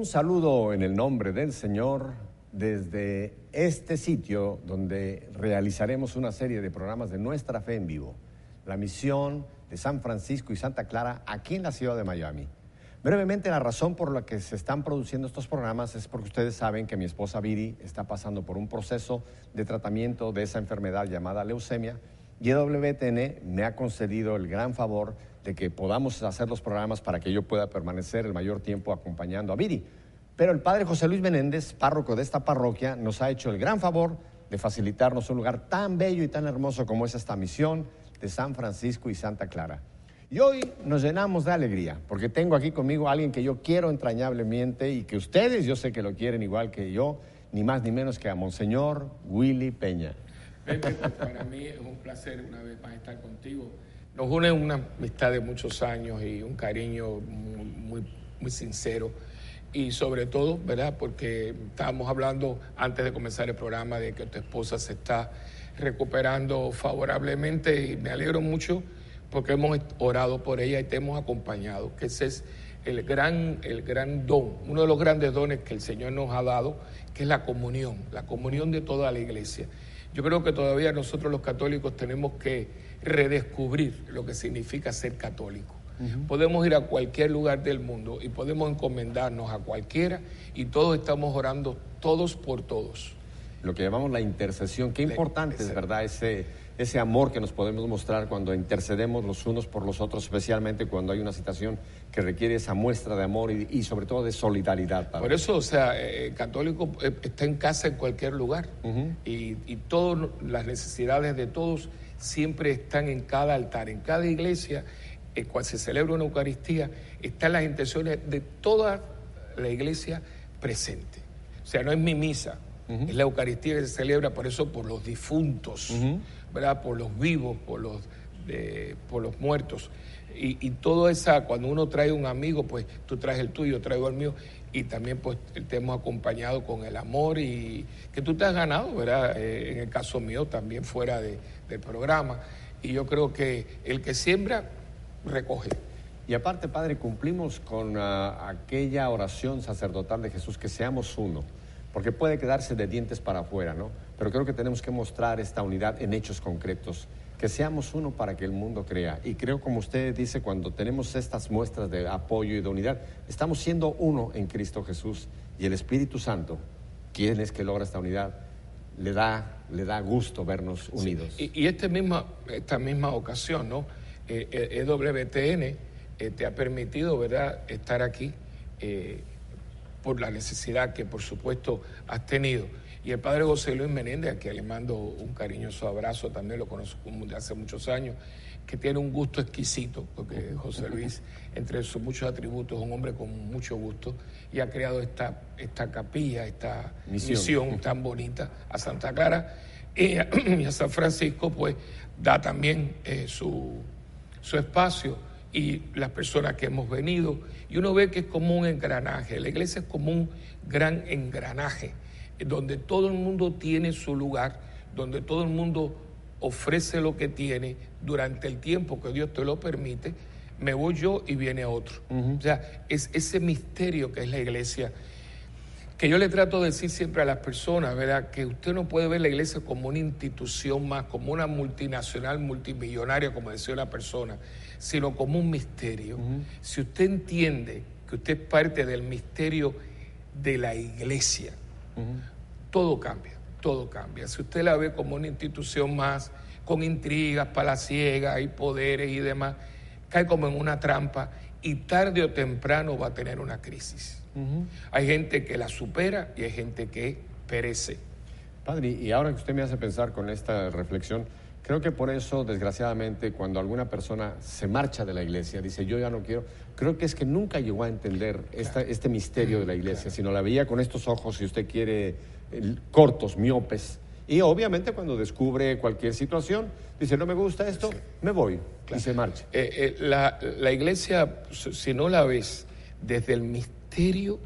Un saludo en el nombre del Señor desde este sitio donde realizaremos una serie de programas de nuestra fe en vivo. La misión de San Francisco y Santa Clara aquí en la ciudad de Miami. Brevemente, la razón por la que se están produciendo estos programas es porque ustedes saben que mi esposa Viri está pasando por un proceso de tratamiento de esa enfermedad llamada leucemia y EWTN me ha concedido el gran favor de que podamos hacer los programas para que yo pueda permanecer el mayor tiempo acompañando a Viri. Pero el padre José Luis Menéndez, párroco de esta parroquia, nos ha hecho el gran favor de facilitarnos un lugar tan bello y tan hermoso como es esta misión de San Francisco y Santa Clara. Y hoy nos llenamos de alegría, porque tengo aquí conmigo a alguien que yo quiero entrañablemente y que ustedes yo sé que lo quieren igual que yo, ni más ni menos que a Monseñor Willy Peña. Pepe, para mí es un placer una vez más estar contigo. Nos une una amistad de muchos años y un cariño muy, muy, sincero y sobre todo, ¿verdad? Porque estábamos hablando antes de comenzar el programa de que tu esposa se está recuperando favorablemente y me alegro mucho porque hemos orado por ella y te hemos acompañado, que ese es el gran, el gran don, uno de los grandes dones que el Señor nos ha dado, que es la comunión, la comunión de toda la iglesia. Yo creo que todavía nosotros los católicos tenemos que redescubrir lo que significa ser católico. Podemos ir a cualquier lugar del mundo y podemos encomendarnos a cualquiera y todos estamos orando todos por todos. Lo que llamamos la intercesión. Qué importante es, ¿verdad? Ese, ese amor que nos podemos mostrar cuando intercedemos los unos por los otros, especialmente cuando hay una situación que requiere esa muestra de amor y, sobre todo de solidaridad. Por eso, o sea, el eh, católico eh, está en casa en cualquier lugar y, y todas las necesidades de todos siempre están en cada altar, en cada iglesia eh, cuando se celebra una Eucaristía, están las intenciones de toda la iglesia presente. O sea, no es mi misa, es la Eucaristía que se celebra por eso, por los difuntos, ¿verdad? Por los vivos, por los, por los muertos. Y, y todo esa, cuando uno trae un amigo, pues tú traes el tuyo, traigo el mío, y también pues te hemos acompañado con el amor y que tú te has ganado, ¿verdad? Eh, en el caso mío también fuera del programa. Y yo creo que el que siembra recoge. Y aparte, Padre, cumplimos con ah, aquella oración sacerdotal de Jesús, que seamos uno, porque puede quedarse de dientes para afuera, ¿no? Pero creo que tenemos que mostrar esta unidad en hechos concretos, que seamos uno para que el mundo crea. Y creo, como usted dice, cuando tenemos estas muestras de apoyo y de unidad, estamos siendo uno en Cristo Jesús y el Espíritu Santo, quien es que logra esta unidad, le da, le da gusto vernos unidos. Y, y este misma, esta misma ocasión, ¿no? EWTN eh, eh, te ha permitido ¿verdad? estar aquí eh, por la necesidad que por supuesto has tenido. Y el padre José Luis Menéndez, a quien le mando un cariñoso abrazo, también lo conozco desde hace muchos años, que tiene un gusto exquisito, porque José Luis, entre sus muchos atributos, es un hombre con mucho gusto y ha creado esta, esta capilla, esta misión. tan bonita a Santa Clara y a, San Francisco, pues da también su su espacio y las personas que hemos venido. Y uno ve que es como un engranaje. La iglesia es como un gran engranaje, donde todo el mundo tiene su lugar, donde todo el mundo ofrece lo que tiene durante el tiempo que Dios te lo permite. Me voy yo y viene otro. O sea, es ese misterio que es la iglesia que yo le trato de decir siempre a las personas, ¿verdad? Que usted no puede ver la iglesia como una institución más, como una multinacional multimillonaria, como decía una persona, sino como un misterio. Si usted entiende que usted es parte del misterio de la iglesia, todo cambia, todo cambia. Si usted la ve como una institución más, con intrigas, palaciegas y poderes y demás, cae como en una trampa y tarde o temprano va a tener una crisis. Hay gente que la supera y hay gente que perece. Padre, y ahora que usted me hace pensar con esta reflexión, creo que por eso, desgraciadamente, cuando alguna persona se marcha de la iglesia, dice yo ya no quiero, creo que es que nunca llegó a entender este misterio de la iglesia, sino la veía con estos ojos, si usted quiere, cortos, miopes. Y obviamente cuando descubre cualquier situación, dice, no me gusta esto, me voy y se marcha. Eh, eh, la, la iglesia, si no la ves desde el misterio,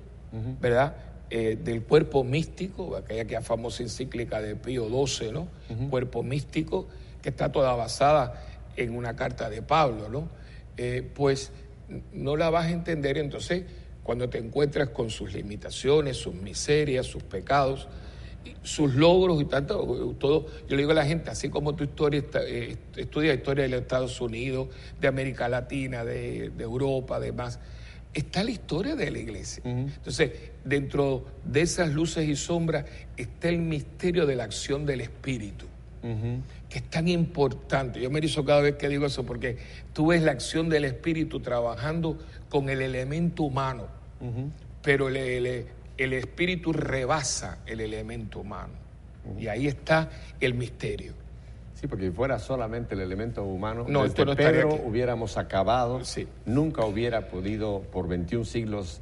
¿verdad? Eh, del cuerpo místico, aquella famosa encíclica de Pío XII, ¿no? Cuerpo místico, que está toda basada en una carta de Pablo, ¿no? Eh, pues no la vas a entender, entonces cuando te encuentras con sus limitaciones, sus miserias, sus pecados, sus logros y tanto, todo. Yo le digo a la gente, así como tu historia eh, estudia historia de los Estados Unidos, de América Latina, de, Europa, demás, está la historia de la iglesia. Entonces, dentro de esas luces y sombras está el misterio de la acción del Espíritu que es tan importante. Yo me erizo cada vez que digo eso porque tú ves la acción del Espíritu trabajando con el elemento humano, pero el, el, Espíritu rebasa el elemento humano. Y ahí está el misterio. Sí, porque si fuera solamente el elemento humano, no, desde no Pedro hubiéramos acabado, sí. nunca hubiera podido por 21 siglos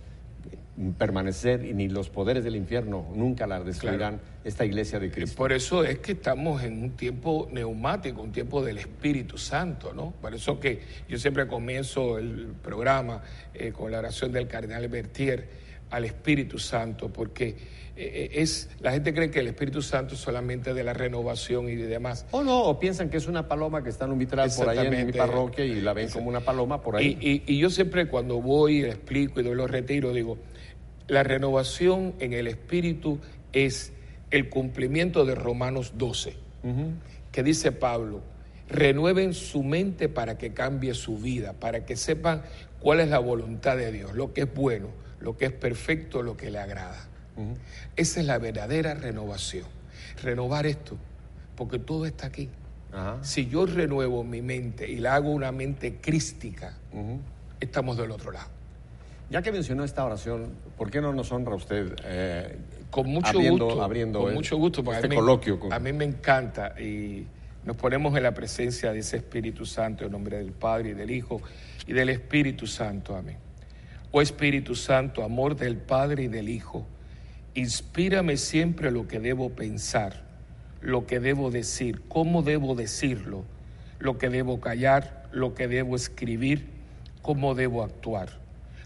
permanecer y ni los poderes del infierno nunca la destruirán esta iglesia de Cristo. Por eso es que estamos en un tiempo neumático, un tiempo del Espíritu Santo, ¿no? Por eso que yo siempre comienzo el programa eh, con la oración del cardenal Bertier al Espíritu Santo, porque eh, eh, es la gente cree que el Espíritu Santo es solamente de la renovación y de demás. O no, o piensan que es una paloma que está en un vitral por ahí en mi parroquia y la ven como una paloma por ahí. Y, y yo siempre cuando voy, explico y doy los retiros, digo, la renovación en el espíritu es el cumplimiento de Romanos 12, que dice Pablo, renueven su mente para que cambie su vida, para que sepan cuál es la voluntad de Dios, lo que es bueno, lo que es perfecto, lo que le agrada. Esa es la verdadera renovación. Renovar esto, porque todo está aquí. Si yo renuevo mi mente y la hago una mente crística, estamos del otro lado. Ya que mencionó esta oración, ¿por qué no nos honra usted eh, con mucho gusto, abriendo con mucho gusto, porque este a mí, coloquio? A mí me encanta y nos ponemos en la presencia de ese Espíritu Santo en nombre del Padre y del Hijo y del Espíritu Santo. Amén. Oh Espíritu Santo, amor del Padre y del Hijo, inspírame siempre lo que debo pensar, lo que debo decir, cómo debo decirlo, lo que debo callar, lo que debo escribir, cómo debo actuar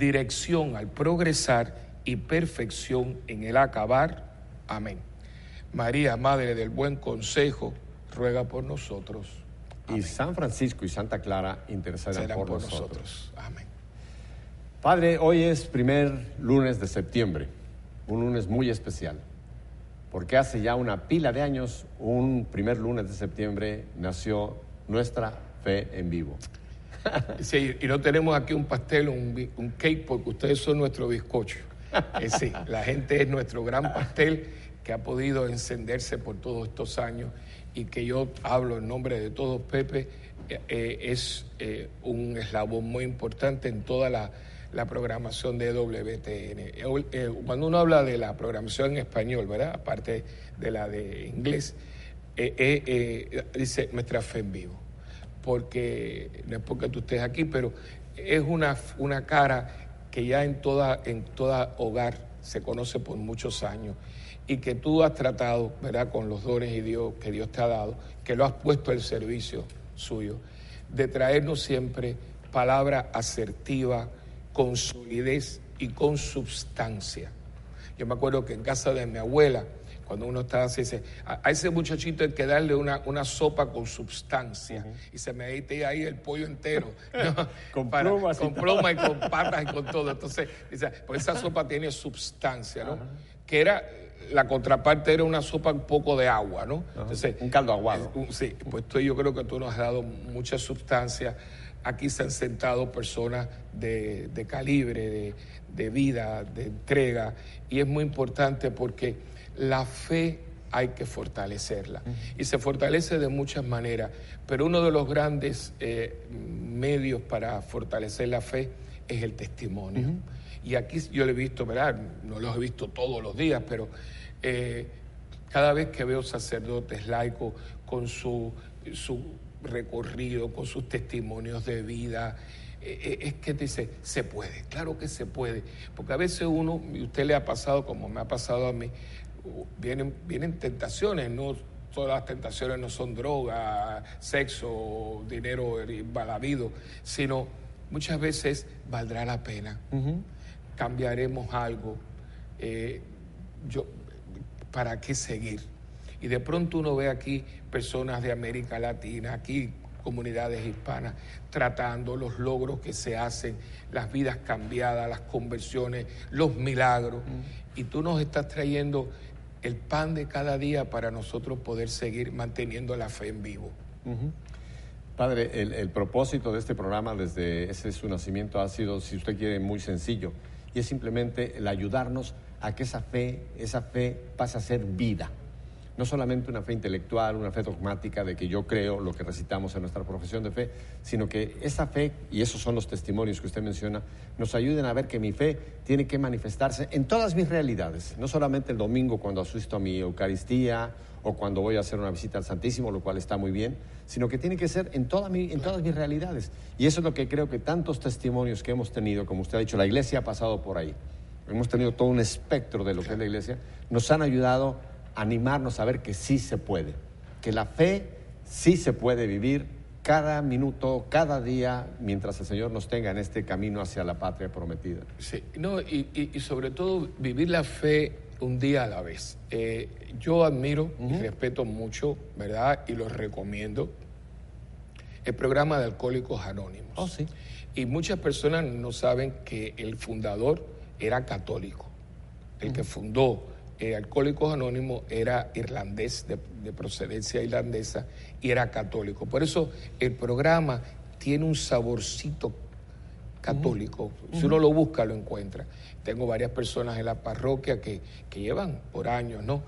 dirección al progresar y perfección en el acabar. Amén. María, Madre del Buen Consejo, ruega por nosotros. Y San Francisco y Santa Clara intercedan por, por nosotros. Amén. Padre, hoy es primer lunes de septiembre, un lunes muy especial, porque hace ya una pila de años, un primer lunes de septiembre, nació nuestra fe en vivo. Sí, y no tenemos aquí un pastel, un, un cake, porque ustedes son nuestro bizcocho. Eh, sí, la gente es nuestro gran pastel que ha podido encenderse por todos estos años y que yo hablo en nombre de todos, Pepe, eh, eh, es un eslabón muy importante en toda la, programación de WTN. cuando uno habla de la programación en español, ¿verdad? Aparte de la de inglés, dice nuestra fe en vivo porque no es porque tú estés aquí, pero es una, una cara que ya en toda, en toda hogar se conoce por muchos años y que tú has tratado, ¿verdad?, con los dones y Dios que Dios te ha dado, que lo has puesto al servicio suyo, de traernos siempre palabra asertiva, con solidez y con substancia. Yo me acuerdo que en casa de mi abuela, cuando uno está así, dice, a, ese muchachito hay que darle una, una sopa con sustancia. Y se me mete ahí el pollo entero. con plumas. Con plumas y con patas y con todo. Entonces, dice, pues esa sopa tiene sustancia, ¿no? Que era, la contraparte era una sopa un poco de agua, ¿no? Entonces, un caldo aguado. sí, pues tú, yo creo que tú nos has dado mucha sustancia. Aquí se han sentado personas de, de calibre, de, de vida, de entrega, y es muy importante porque la fe hay que fortalecerla. Y se fortalece de muchas maneras, pero uno de los grandes eh, medios para fortalecer la fe es el testimonio. Y aquí yo lo he visto, ¿verdad? No lo he visto todos los días, pero eh, cada vez que veo sacerdotes laicos con su, su recorrido, con sus testimonios de vida, eh, es que dice, se puede, claro que se puede, porque a veces uno, y usted le ha pasado como me ha pasado a mí, vienen, vienen tentaciones, no todas las tentaciones no son droga, sexo, dinero balabido, sino muchas veces valdrá la pena, cambiaremos algo, eh, yo, ¿para qué seguir? Y de pronto uno ve aquí personas de América Latina, aquí comunidades hispanas, tratando los logros que se hacen, las vidas cambiadas, las conversiones, los milagros. Y tú nos estás trayendo el pan de cada día para nosotros poder seguir manteniendo la fe en vivo. Padre, el, el, propósito de este programa desde ese su nacimiento ha sido, si usted quiere, muy sencillo. Y es simplemente el ayudarnos a que esa fe, esa fe pase a ser vida no solamente una fe intelectual, una fe dogmática de que yo creo lo que recitamos en nuestra profesión de fe, sino que esa fe, y esos son los testimonios que usted menciona, nos ayuden a ver que mi fe tiene que manifestarse en todas mis realidades, no solamente el domingo cuando asisto a mi Eucaristía o cuando voy a hacer una visita al Santísimo, lo cual está muy bien, sino que tiene que ser en, toda mi, en todas mis realidades. Y eso es lo que creo que tantos testimonios que hemos tenido, como usted ha dicho, la Iglesia ha pasado por ahí. Hemos tenido todo un espectro de lo que es la Iglesia, nos han ayudado animarnos a ver que sí se puede, que la fe sí se puede vivir cada minuto, cada día, mientras el Señor nos tenga en este camino hacia la patria prometida. Sí, no, y, sobre todo vivir la fe un día a la vez. Eh, yo admiro y respeto mucho, ¿verdad? Y lo recomiendo. El programa de Alcohólicos Anónimos. Oh, sí. Y muchas personas no saben que el fundador era católico. El que fundó eh, Alcohólicos Anónimos era irlandés, de, procedencia irlandesa, y era católico. Por eso el programa tiene un saborcito católico. Si uno lo busca, lo encuentra. Tengo varias personas en la parroquia que, llevan por años ¿no?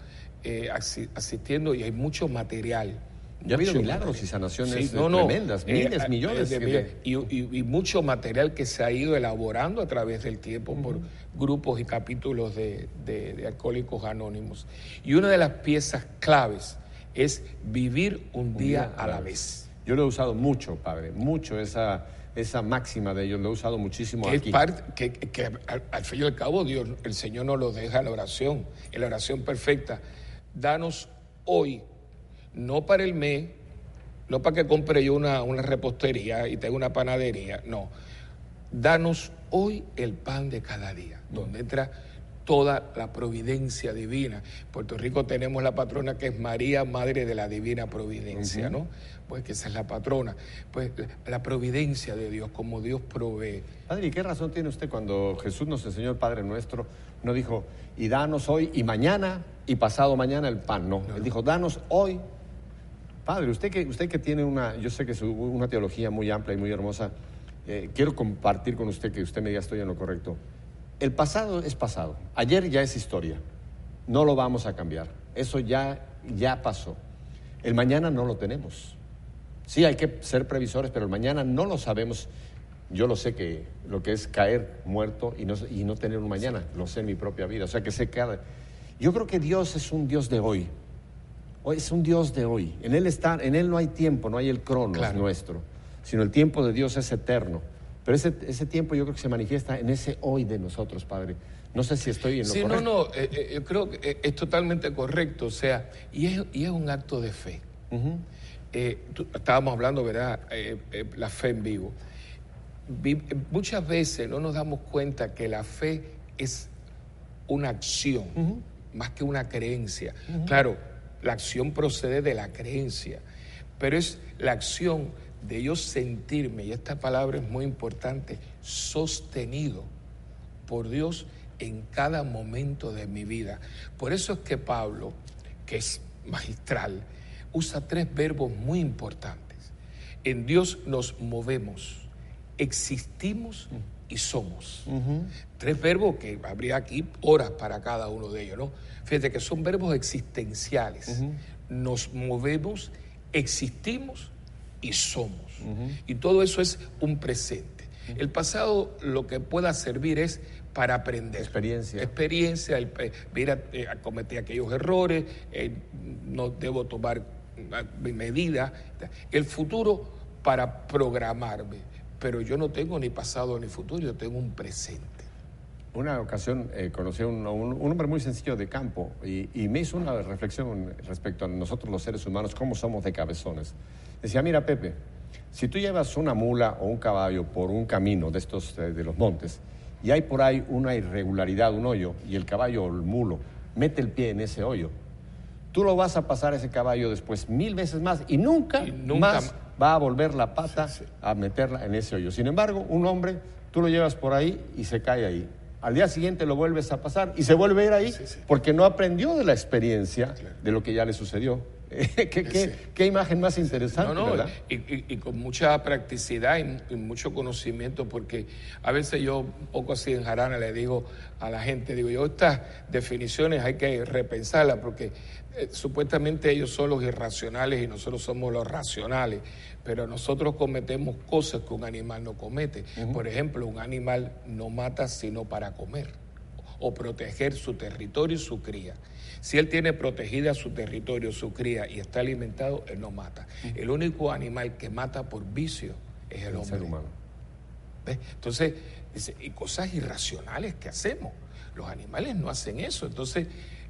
Eh, asistiendo y hay mucho material. Ya ha habido milagros y sanaciones tremendas, eh, miles, millones. De, y, mucho material que se ha ido elaborando a través del tiempo por grupos y capítulos de, Alcohólicos Anónimos. Y una de las piezas claves es vivir un, día, a la vez. Yo lo he usado mucho, padre, mucho esa, esa máxima de ellos, lo he usado muchísimo que aquí. Es parte, que, al, fin y al cabo Dios, el Señor nos lo deja en la oración, en la oración perfecta. Danos hoy, no para el mes, no para que compre yo una, una repostería y tenga una panadería, no. Danos hoy el pan de cada día donde entra toda la providencia divina. En Puerto Rico tenemos la patrona que es María, Madre de la Divina Providencia, ¿no? Pues que esa es la patrona. Pues la providencia de Dios, como Dios provee. Padre, ¿y qué razón tiene usted cuando Jesús nos enseñó el Padre Nuestro? No dijo, y danos hoy y mañana y pasado mañana el pan, no. Él dijo, danos hoy. Padre, usted que, usted que tiene una, yo sé que es una teología muy amplia y muy hermosa, eh, quiero compartir con usted que usted me diga estoy en lo correcto. El pasado es pasado. Ayer ya es historia. No lo vamos a cambiar. Eso ya, ya pasó. El mañana no lo tenemos. Sí, hay que ser previsores, pero el mañana no lo sabemos. Yo lo sé que lo que es caer muerto y no, y no tener un mañana, lo sé en mi propia vida. O sea que sé que Yo creo que Dios es un Dios de hoy. Es un Dios de hoy. En Él, está, en él no hay tiempo, no hay el cronos nuestro, sino el tiempo de Dios es eterno. Pero ese, ese tiempo yo creo que se manifiesta en ese hoy de nosotros, Padre. No sé si estoy en lo sí, correcto. Sí, no, no, eh, eh, yo creo que es totalmente correcto, o sea, y es, y es un acto de fe. Eh, estábamos hablando, ¿verdad? la fe en vivo. muchas veces no nos damos cuenta que la fe es una acción, más que una creencia. Claro, la acción procede de la creencia, pero es la acción de yo sentirme, y esta palabra es muy importante, sostenido por Dios en cada momento de mi vida. Por eso es que Pablo, que es magistral, usa tres verbos muy importantes. En Dios nos movemos, existimos y somos. Tres verbos que habría aquí horas para cada uno de ellos, ¿no? Fíjate que son verbos existenciales. Nos movemos, existimos y somos. Y todo eso es un presente. El pasado lo que pueda servir es para aprender. Experiencia. Experiencia, el, mira, eh, cometí aquellos errores, eh, no debo tomar medidas. El futuro para programarme, pero yo no tengo ni pasado ni futuro, yo tengo un presente. Una ocasión eh, conocí a un, un, un, hombre muy sencillo de campo y, y, me hizo una reflexión respecto a nosotros los seres humanos, cómo somos de cabezones. Decía, mira Pepe, si tú llevas una mula o un caballo por un camino de estos eh, de los montes y hay por ahí una irregularidad, un hoyo, y el caballo o el mulo mete el pie en ese hoyo, tú lo vas a pasar ese caballo después mil veces más y nunca, Y nunca más va a volver la pata a meterla en ese hoyo. Sin embargo, un hombre, tú lo llevas por ahí y se cae ahí. Al día siguiente lo vuelves a pasar y se vuelve a ir ahí porque no aprendió de la experiencia de lo que ya le sucedió. ¿Qué, qué- qué imagen más interesante, No, no, y, y- y con mucha practicidad y, y mucho conocimiento, porque a veces yo, un poco así en jarana, le digo a la gente, digo yo, estas definiciones hay que repensarlas, porque eh, supuestamente ellos son los irracionales y nosotros somos los racionales, pero nosotros cometemos cosas que un animal no comete. Por ejemplo, un animal no mata sino para comer o proteger su territorio y su cría. Si él tiene protegida su territorio, su cría y está alimentado, él no mata. El único animal que mata por vicio es el El hombre. ser humano. ¿Ves? Entonces, dice, y cosas irracionales que hacemos. Los animales no hacen eso. Entonces,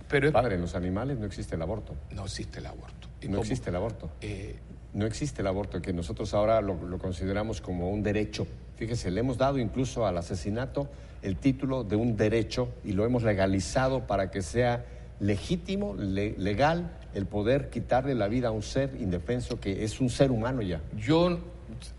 pero es- Padre, en los animales no existe el aborto. no existe el aborto. Y No como, existe el aborto. eh, No existe el aborto, que nosotros ahora lo, lo consideramos como un derecho. Fíjese, le hemos dado incluso al asesinato el título de un derecho y lo hemos legalizado para que sea legítimo, le- legal, el poder quitarle la vida a un ser indefenso que es un ser humano ya. Yo,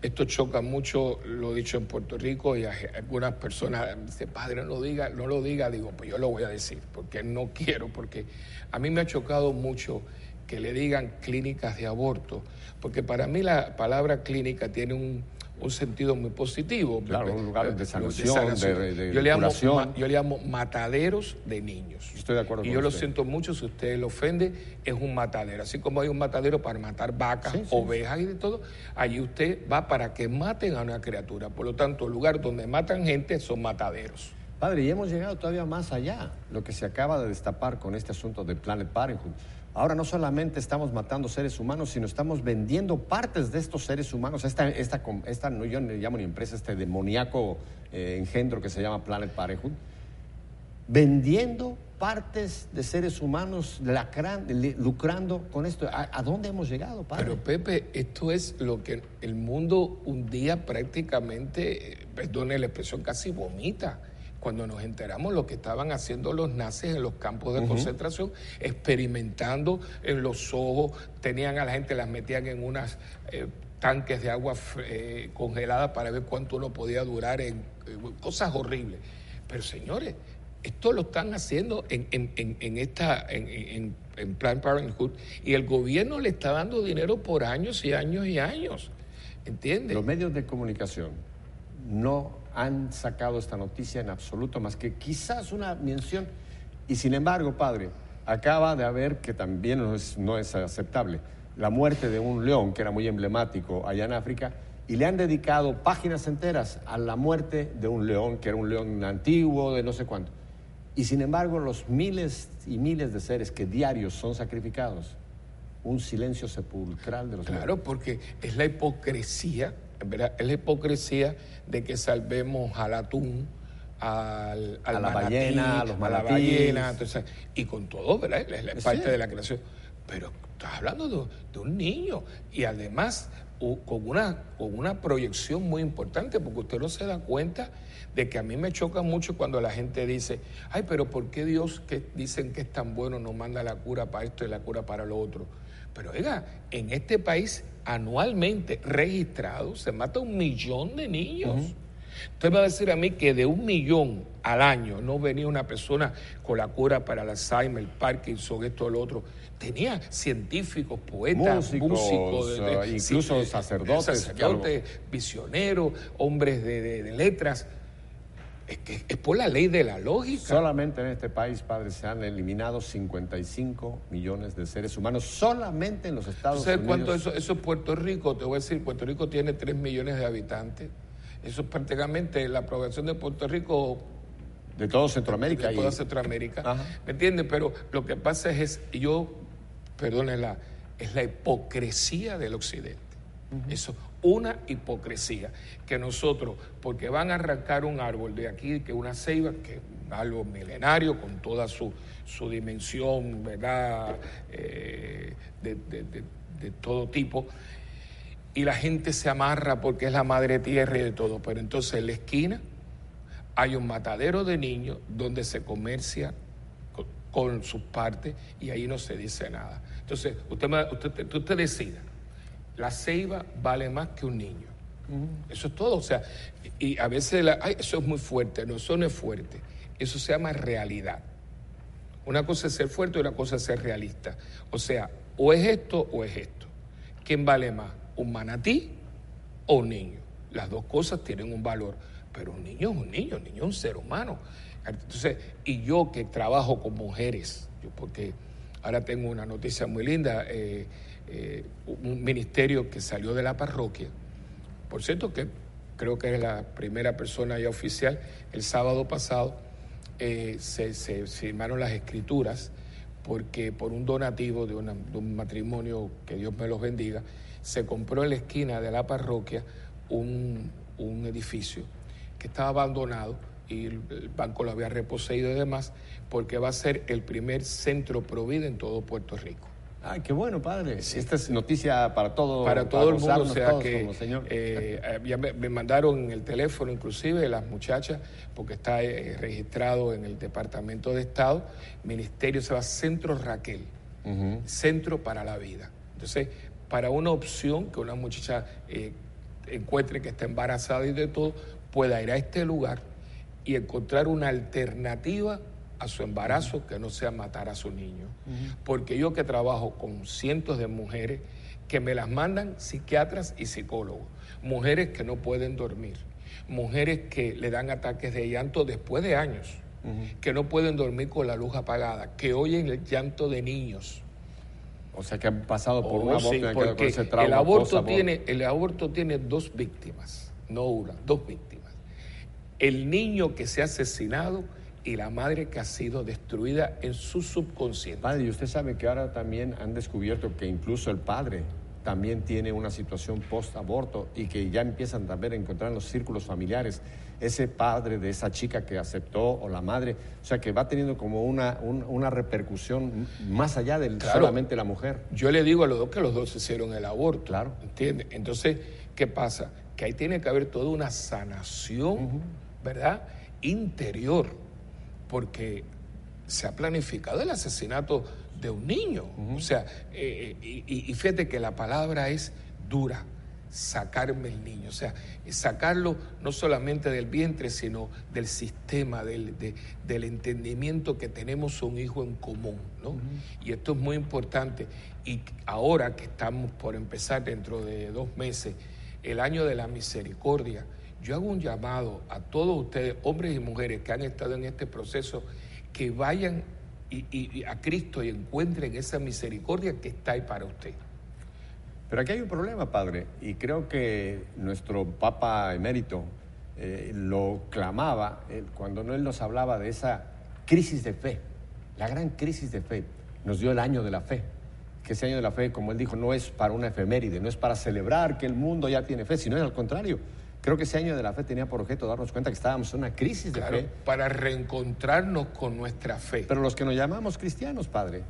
esto choca mucho, lo he dicho en Puerto Rico y a- algunas personas dicen, padre, no diga, no lo diga, digo, pues yo lo voy a decir, porque no quiero, porque a mí me ha chocado mucho que le digan clínicas de aborto, porque para mí la palabra clínica tiene un, un sentido muy positivo. Claro, un lugar de Eh, sanación, de- de yo, le llamo, curación. ma- yo le llamo mataderos de niños. Estoy de acuerdo Y con yo lo siento mucho, si usted lo ofende, es un matadero. Así como hay un matadero para matar vacas, Sí, sí. ovejas y de todo, allí usted va para que maten a una criatura. Por lo tanto, el lugar donde matan gente son mataderos. Padre, y hemos llegado todavía más allá, lo que se acaba de destapar con este asunto de Planet Parenthood. Ahora no solamente estamos matando seres humanos, sino estamos vendiendo partes de estos seres humanos. Esta, esta, esta no, yo no le llamo ni empresa, este demoníaco eh, engendro que se llama Planet Parenthood, vendiendo partes de seres humanos, lucrando con esto. ¿A, a dónde hemos llegado, Padre? Pero Pepe, esto es lo que el mundo un día prácticamente, eh, perdone la expresión, casi vomita. Cuando nos enteramos lo que estaban haciendo los nazis en los campos de concentración, experimentando en los ojos, tenían a la gente, las metían en unas eh, tanques de agua eh, congelada para ver cuánto uno podía durar en eh, cosas horribles. Pero señores, esto lo están haciendo en, en- en- en esta, en, en- en Planned Parenthood y el gobierno le está dando dinero por años y años y años. ¿Entiendes? Los medios de comunicación no han sacado esta noticia en absoluto, más que quizás una mención. Y sin embargo, padre, acaba de haber, que también no es, no es aceptable, la muerte de un león que era muy emblemático allá en África, y le han dedicado páginas enteras a la muerte de un león, que era un león antiguo, de no sé cuánto. Y sin embargo, los miles y miles de seres que diarios son sacrificados, un silencio sepulcral de los Claro, porque es la hipocresía, ¿verdad? Es la hipocresía de que salvemos al atún, al, al A la manatí, ballena, a los la manatíes. ballena, entonces, y con todo, ¿verdad? Es la Sí. parte de la creación. Pero estás hablando de, de un niño y además con una, con una proyección muy importante, porque usted no se da cuenta de que a mí me choca mucho cuando la gente dice, ay, pero ¿por qué Dios que dicen que es tan bueno no manda la cura para esto y la cura para lo otro? Pero oiga, en este país anualmente registrado se mata un millón de niños. Usted me va a decir a mí que de un millón al año no venía una persona con la cura para el Alzheimer, el Parkinson, esto, lo otro. Tenía científicos, poetas, Músicos, músicos, de- de- eh, incluso sí, sacerdotes, sacerdotes, visioneros, hombres de letras. Es que es por la ley de la lógica. Solamente en este país, padre, se han eliminado 55 millones de seres humanos, solamente en los Estados ¿Sabes Unidos. cuánto eso, eso es Puerto Rico? Te voy a decir, Puerto Rico tiene 3 millones de habitantes. Eso es prácticamente la población de Puerto Rico De todo Centroamérica. de y- toda Centroamérica. Ajá. ¿Me entiendes? Pero lo que pasa es, es yo, perdónenla, es la hipocresía del occidente. Eso, una hipocresía. Que nosotros, porque van a arrancar un árbol de aquí, que una ceiba, que es algo milenario con toda su, su dimensión, ¿verdad? Eh, de, de todo tipo, y la gente se amarra porque es la madre tierra y de todo. Pero entonces en la esquina hay un matadero de niños donde se comercia con, sus partes y ahí no se dice nada. Entonces, usted, usted, usted decida, la ceiba vale más que un niño. Eso es todo. O sea, y a veces eso es muy fuerte. No, eso no es fuerte. Eso se llama realidad. Una cosa es ser fuerte y una cosa es ser realista. O sea, o es esto o es esto. ¿Quién vale más? ¿Un manatí o un niño? Las dos cosas tienen un valor, pero un niño es un niño, un niño es un ser humano. Entonces, y yo que trabajo con mujeres, yo porque ahora tengo una noticia muy linda, eh, eh, un ministerio que salió de la parroquia, por cierto que creo que es la primera persona ya oficial, el sábado pasado eh, se, firmaron las escrituras porque por un donativo de, un matrimonio, que Dios me los bendiga, se compró en la esquina de la parroquia un, un edificio que estaba abandonado y el banco lo había reposeído y demás, porque va a ser el primer centro Provida en todo Puerto Rico. Ay, qué bueno, padre. Esta es noticia para todo, para todo el mundo. O sea que eh, ya me, mandaron el teléfono, inclusive las muchachas, porque está eh, registrado en el Departamento de Estado. Ministerio se va Centro Raquel, Centro para la Vida. Entonces, para una opción que una muchacha eh, encuentre que está embarazada y de todo, pueda ir a este lugar y encontrar una alternativa a su embarazo que no sea matar a su niño. Porque yo que trabajo con cientos de mujeres que me las mandan psiquiatras y psicólogos, mujeres que no pueden dormir, mujeres que le dan ataques de llanto después de años, que no pueden dormir con la luz apagada, que oyen el llanto de niños. O sea que han pasado por un oh, una porque el aborto tiene el aborto tiene dos víctimas, no una, dos víctimas. El niño que se ha asesinado y la madre que ha sido destruida en su subconsciente. Padre, y usted sabe que ahora también han descubierto que incluso el padre también tiene una situación post-aborto y que ya empiezan también a encontrar en los círculos familiares ese padre de esa chica que aceptó o la madre, o sea que va teniendo como una, una repercusión más allá de solamente la mujer. Yo le digo a los dos que los dos hicieron el aborto, claro. ¿entiende? Entonces, ¿qué pasa? Que ahí tiene que haber toda una sanación. ¿verdad? Interior, porque se ha planificado el asesinato de un niño. O sea, eh, y, fíjate que la palabra es dura, sacarme el niño, o sea, sacarlo no solamente del vientre, sino del sistema, del, del entendimiento que tenemos un hijo en común, ¿no? Y esto es muy importante. Y ahora que estamos por empezar dentro de dos meses, el año de la misericordia, yo hago un llamado a todos ustedes, hombres y mujeres que han estado en este proceso, que vayan a Cristo y encuentren esa misericordia que está ahí para usted. Pero aquí hay un problema, Padre, y creo que nuestro Papa emérito eh, lo clamaba eh, cuando él nos hablaba de esa crisis de fe, la gran crisis de fe. Nos dio el año de la fe, que ese año de la fe, como él dijo, no es para una efeméride, no es para celebrar que el mundo ya tiene fe, sino es al contrario, Creo que ese año de la fe tenía por objeto darnos cuenta que estábamos en una crisis de fe. Para reencontrarnos con nuestra fe. Pero los que nos llamamos cristianos, Padre.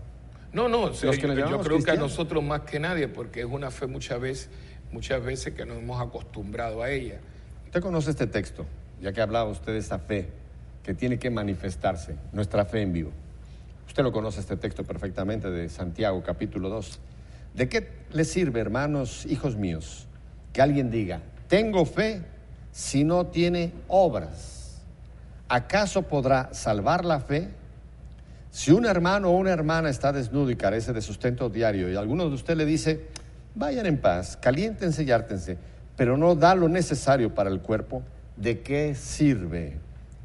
No, no, yo, creo que a nosotros más que nadie, porque es una fe muchas veces, muchas veces que nos hemos acostumbrado a ella. Usted conoce este texto, ya que hablaba usted de esa fe que tiene que manifestarse, nuestra fe en vivo. Usted lo conoce este texto perfectamente de Santiago capítulo 2. ¿De qué le sirve, hermanos, hijos míos, que alguien diga, tengo fe si no tiene obras. ¿Acaso podrá salvar la fe? Si un hermano o una hermana está desnudo y carece de sustento diario y alguno de ustedes le dice, vayan en paz, caliéntense y ártense, pero no da lo necesario para el cuerpo, ¿de qué sirve?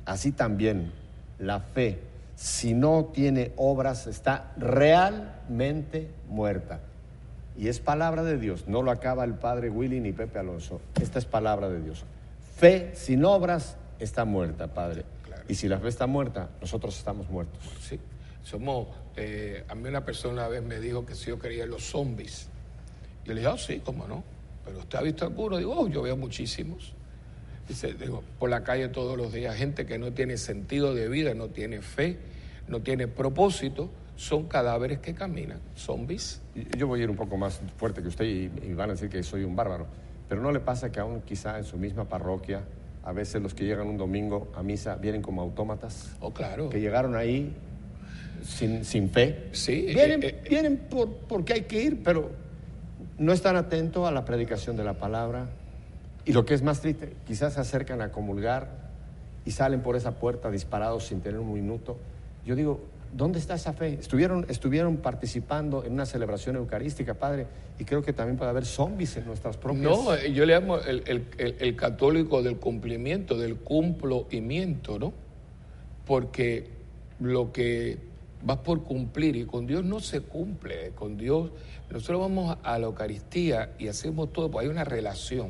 Así también la fe, si no tiene obras, está realmente muerta. Y es palabra de Dios, no lo acaba el padre Willy ni Pepe Alonso. Esta es palabra de Dios. Fe sin obras está muerta, Padre. Y si la fe está muerta, nosotros estamos muertos. Sí, somos. Eh, a mí una persona una vez me dijo que si yo quería los zombies. Yo le dije, oh, sí, cómo no. pero usted ha visto alguno, digo, oh, yo veo muchísimos. Dice, digo, por la calle todos los días, gente que no tiene sentido de vida, no tiene fe, no tiene propósito, son cadáveres que caminan, zombies. Yo voy a ir un poco más fuerte que usted y, y van a decir que soy un bárbaro, pero ¿no le pasa que aún quizá en su misma parroquia, a veces los que llegan un domingo a misa vienen como autómatas? Oh, claro. Que llegaron ahí sin, sin fe. Sí, Vienen, eh, eh, vienen por, porque hay que ir, pero no están atentos a la predicación de la palabra. Y lo que es más triste, quizás se acercan a comulgar y salen por esa puerta disparados sin tener un minuto. Yo digo, ¿dónde está esa fe? Estuvieron, estuvieron participando en una celebración eucarística, Padre, y creo que también puede haber zombies en nuestras propias... No, yo le llamo el, el- el- el católico del cumplimiento, del cumplimiento, ¿no? Porque lo que vas por cumplir y con Dios no se cumple, con Dios nosotros vamos a la Eucaristía y hacemos todo, pues hay una relación.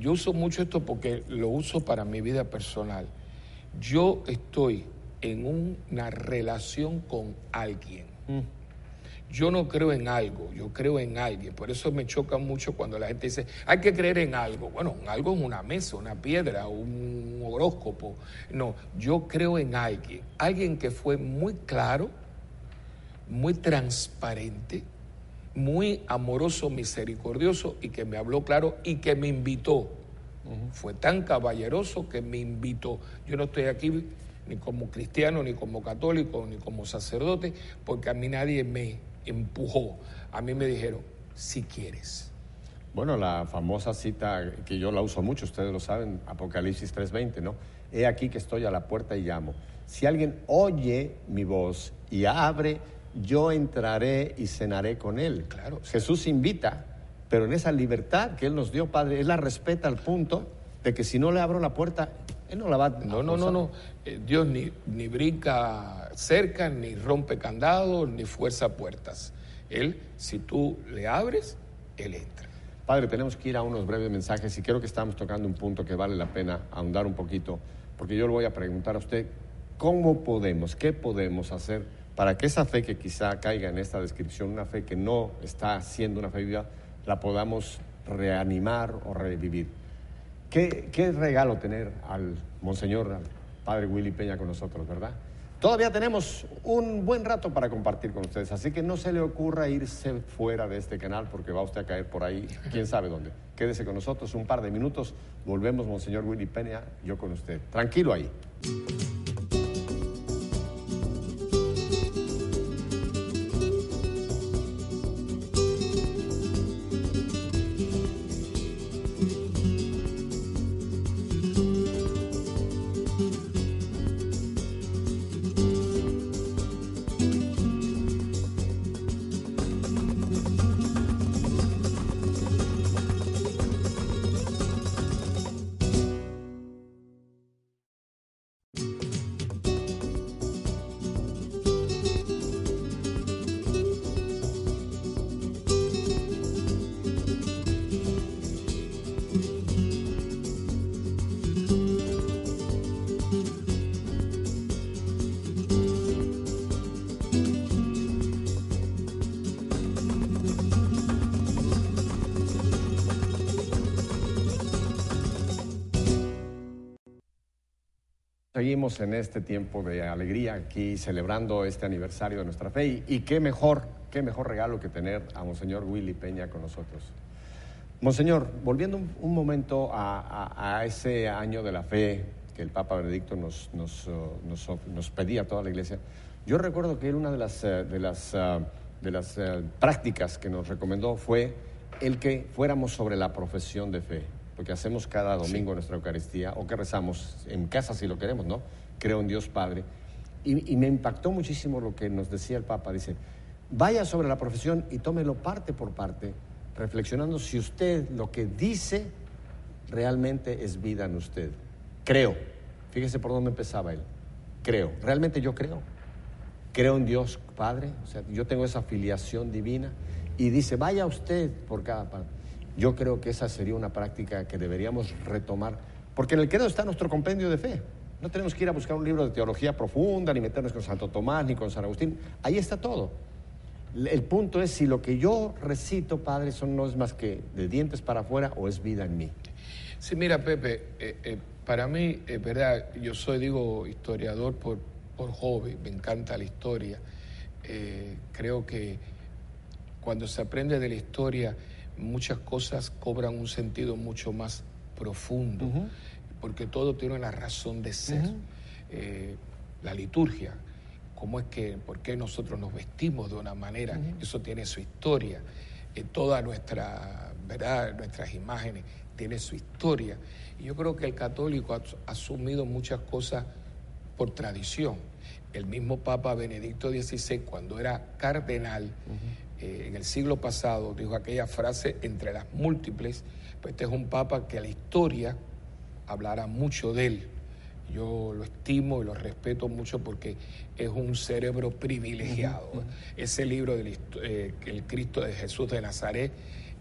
Yo uso mucho esto porque lo uso para mi vida personal. Yo estoy en una relación con alguien. Yo no creo en algo, yo creo en alguien. Por eso me choca mucho cuando la gente dice, hay que creer en algo. Bueno, algo es una mesa, una piedra, un horóscopo. No, yo creo en alguien. Alguien que fue muy claro, muy transparente, muy amoroso, misericordioso y que me habló claro y que me invitó. Fue tan caballeroso que me invitó. Yo no estoy aquí ni como cristiano, ni como católico, ni como sacerdote, porque a mí nadie me empujó. A mí me dijeron, si quieres. Bueno, la famosa cita que yo la uso mucho, ustedes lo saben, Apocalipsis 3:20, ¿no? He aquí que estoy a la puerta y llamo. Si alguien oye mi voz y abre, yo entraré y cenaré con él. Claro. Jesús invita, pero en esa libertad que Él nos dio, Padre, Él la respeta al punto de que si no le abro la puerta, Él no la va a... No, no, no, no. Eh, Dios ni, ni brinca cerca, ni rompe candados, ni fuerza puertas. Él, si tú le abres, Él entra. Padre, tenemos que ir a unos breves mensajes y creo que estamos tocando un punto que vale la pena ahondar un poquito, porque yo le voy a preguntar a usted, ¿cómo podemos, qué podemos hacer para que esa fe que quizá caiga en esta descripción, una fe que no está siendo una fe viva, la podamos reanimar o revivir? ¿Qué, qué regalo tener al Monseñor, Padre Willy Peña con nosotros, ¿verdad? Todavía tenemos un buen rato para compartir con ustedes, así que no se le ocurra irse fuera de este canal porque va usted a caer por ahí, quién sabe dónde. Quédese con nosotros un par de minutos, volvemos, Monseñor Willy Peña, yo con usted. Tranquilo ahí. Seguimos en este tiempo de alegría aquí celebrando este aniversario de nuestra fe y, y qué mejor, qué mejor regalo que tener a Monseñor Willy Peña con nosotros. Monseñor, volviendo un, un momento a, a- a ese año de la fe que el Papa Benedicto nos, nos, uh, nos of- nos pedía a toda la iglesia, yo recuerdo que una de las, eh, de las, uh, de las eh, prácticas que nos recomendó fue el que fuéramos sobre la profesión de fe, porque hacemos cada domingo nuestra Eucaristía, o que rezamos en casa si lo queremos, ¿no? Creo en Dios Padre. Y, y me impactó muchísimo lo que nos decía el Papa, dice, vaya sobre la profesión y tómelo parte por parte, reflexionando si usted lo que dice realmente es vida en usted. Creo. Fíjese por dónde empezaba él. Creo. Realmente yo creo. Creo en Dios Padre. O sea, yo tengo esa filiación divina. Y dice, vaya usted por cada parte. Yo creo que esa sería una práctica que deberíamos retomar. Porque en el credo está nuestro compendio de fe. No tenemos que ir a buscar un libro de teología profunda, ni meternos con Santo Tomás, ni con San Agustín. Ahí está todo. El punto es si lo que yo recito, Padre, son no es más que de dientes para afuera o es vida en mí. Sí, mira, Pepe, eh, eh, para mí, es verdad, yo soy, digo, historiador por, por hobby, me encanta la historia. Eh, creo que cuando se aprende de la historia, muchas cosas cobran un sentido mucho más profundo, porque todo tiene una razón de ser. la liturgia, cómo es que, por qué nosotros nos vestimos de una manera, eso tiene su historia. En toda nuestra, ¿verdad? Nuestras imágenes tiene su historia. Y yo creo que el católico ha asumido muchas cosas por tradición. El mismo Papa Benedicto XVI, cuando era cardenal, eh, en el siglo pasado, dijo aquella frase entre las múltiples, pues este es un Papa que la historia hablará mucho de él yo lo estimo y lo respeto mucho porque es un cerebro privilegiado. Ese libro del eh, El Cristo de Jesús de Nazaret,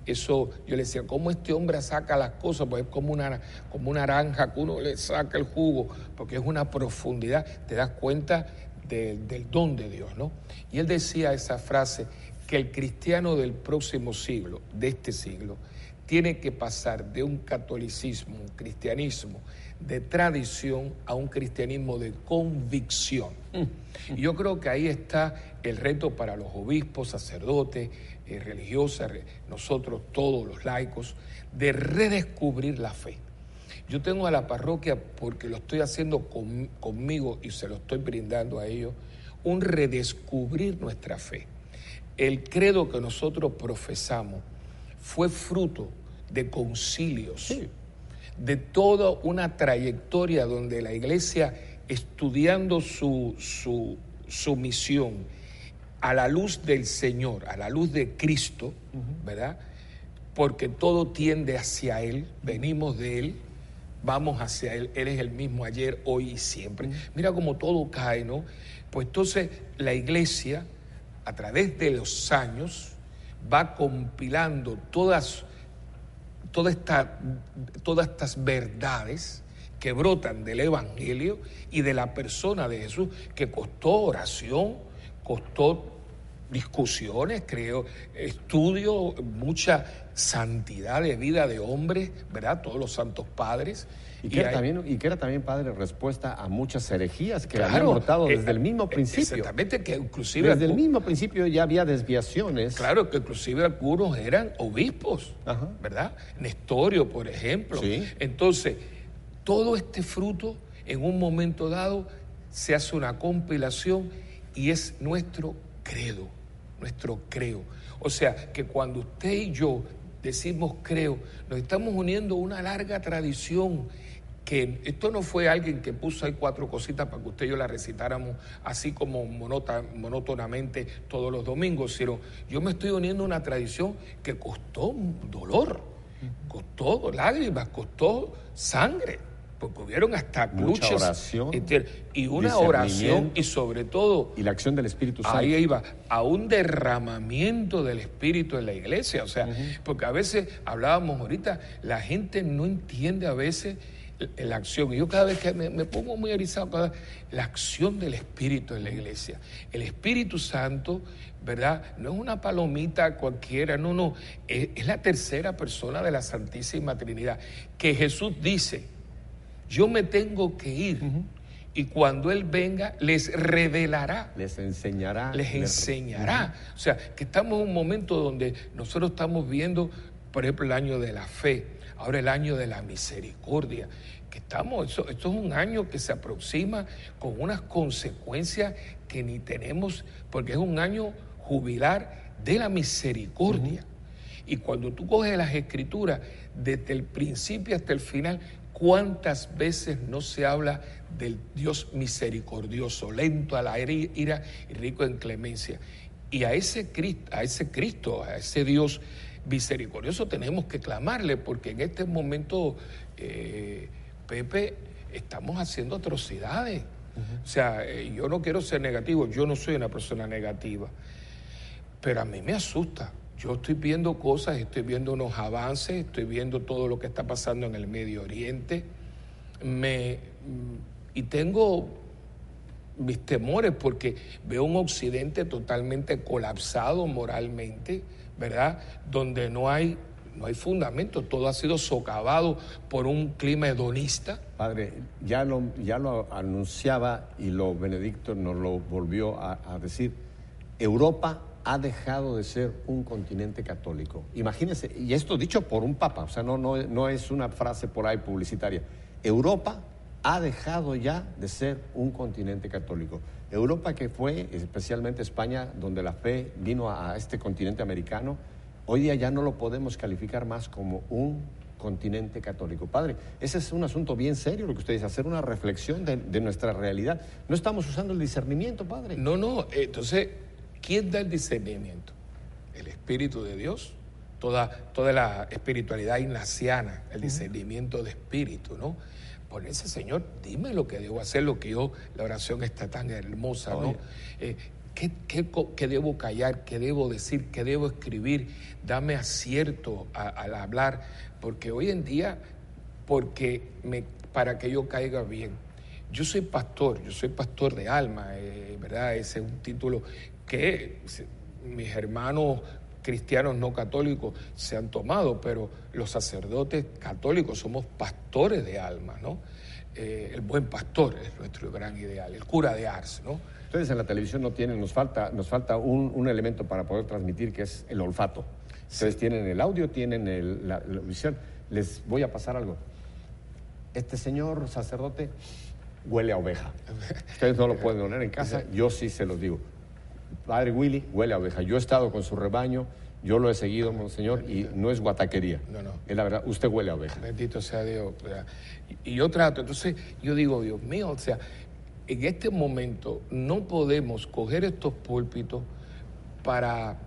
eso yo le decía, ¿cómo este hombre saca las cosas? Pues es como una, como una naranja que uno le saca el jugo, porque es una profundidad, te das cuenta del don de Dios, ¿no? Y él decía esa frase, que el cristiano del próximo siglo, de este siglo, tiene que pasar de un catolicismo, un cristianismo de tradición a un cristianismo de convicción. Y yo creo que ahí está el reto para los obispos, sacerdotes, eh, religiosas, nosotros todos los laicos, de redescubrir la fe. Yo tengo a la parroquia, porque lo estoy haciendo conmigo y se lo estoy brindando a ellos, un redescubrir nuestra fe. El credo que nosotros profesamos fue fruto de concilios de toda una trayectoria donde la iglesia, estudiando su, su, misión a la luz del Señor, a la luz de Cristo, ¿verdad? Porque todo tiende hacia Él, venimos de Él, vamos hacia Él, Él es el mismo ayer, hoy y siempre. Mira cómo todo cae, ¿no? Pues entonces la iglesia, a través de los años, va compilando todas todas estas verdades que brotan del Evangelio y de la persona de Jesús, que costó oración, costó discusiones, creo, estudio, mucha santidad de vida de hombres, ¿verdad? Todos los santos padres. Y que, era, también, y que era también, padre, respuesta a muchas herejías que habían brotado desde el mismo eh, principio. Exactamente, que inclusive... Desde el mismo principio ya había desviaciones. Claro, que inclusive algunos eran obispos, ¿verdad? Nestorio, por ejemplo. Entonces, todo este fruto, en un momento dado, se hace una compilación y es nuestro credo, nuestro creo. O sea, que cuando usted y yo decimos creo, nos estamos uniendo a una larga tradición que esto no fue alguien que puso ahí cuatro cositas para que usted y yo la recitáramos así como monótonamente todos los domingos, sino yo me estoy uniendo a una tradición que costó dolor, costó lágrimas, costó sangre porque hubieron hasta Mucha oración y una oración y sobre todo y la acción del Espíritu Santo. Ahí iba a un derramamiento del Espíritu en la iglesia o sea porque a veces hablábamos ahorita la gente no entiende a veces la acción. Y yo cada vez que me, pongo muy erizado, la acción del Espíritu en la iglesia. El Espíritu Santo, ¿verdad? No es una palomita cualquiera, no, no. Es, la tercera persona de la Santísima Trinidad. Que Jesús dice, yo me tengo que ir. Y cuando Él venga, les revelará. Les enseñará. Les enseñará. O sea, que estamos en un momento donde nosotros estamos viendo, por ejemplo, el año de la fe ahora el año de la misericordia, que estamos, esto, es un año que se aproxima con unas consecuencias que ni tenemos, porque es un año jubilar de la misericordia. Y cuando tú coges las escrituras, desde el principio hasta el final, ¿cuántas veces no se habla del Dios misericordioso, lento a la ira y rico en clemencia? Y a ese Cristo, a ese Cristo, a ese Dios misericordioso tenemos que clamarle, porque en este momento, eh, Pepe, estamos haciendo atrocidades. O sea, eh, yo no quiero ser negativo, yo no soy una persona negativa, pero a mí me asusta. Yo estoy viendo cosas, estoy viendo unos avances, estoy viendo todo lo que está pasando en el Medio Oriente, me, y tengo mis temores porque veo un occidente totalmente colapsado moralmente, ¿verdad? Donde no hay no hay fundamento, todo ha sido socavado por un clima hedonista. Padre, ya lo, ya lo anunciaba y lo Benedicto nos lo volvió a, decir. Europa ha dejado de ser un continente católico. Imagínense, y esto dicho por un papa, o sea, no, no, no es una frase por ahí publicitaria. Europa ha dejado ya de ser un continente católico. Europa que fue, especialmente España, donde la fe vino a este continente americano, Hoy día ya no lo podemos calificar más como un continente católico. Padre, ese es un asunto bien serio lo que usted dice, hacer una reflexión de, nuestra realidad. No estamos usando el discernimiento, Padre. No, no, entonces, ¿quién da el discernimiento? El Espíritu de Dios, toda, toda la espiritualidad ignaciana, el discernimiento de espíritu, ¿no? Ponerse, Señor, dime lo que debo hacer, lo que yo, la oración está tan hermosa, ¿no? Eh, ¿Qué, debo callar? ¿Qué debo decir? ¿Qué debo escribir? Dame acierto al hablar, porque hoy en día, porque me, para que yo caiga bien. Yo soy pastor, yo soy pastor de alma, eh, ¿verdad? Ese es un título que mis hermanos cristianos no católicos se han tomado, pero los sacerdotes católicos somos pastores de alma, ¿no? Eh, el buen pastor es nuestro gran ideal, el cura de Ars, ¿no? Ustedes en la televisión no tienen, nos falta, nos falta un, elemento para poder transmitir que es el olfato. Ustedes tienen el audio, tienen la, visión. Les voy a pasar algo. Este señor sacerdote huele a oveja. Ustedes no lo pueden oler en casa, yo sí se los digo. Padre Willy huele a oveja. Yo he estado con su rebaño, yo lo he seguido, monseñor, y no es guataquería. No, no. Es la verdad, usted huele a oveja. Bendito sea Dios. Y yo trato, entonces yo digo, Dios mío, o sea, en este momento no podemos coger estos púlpitos para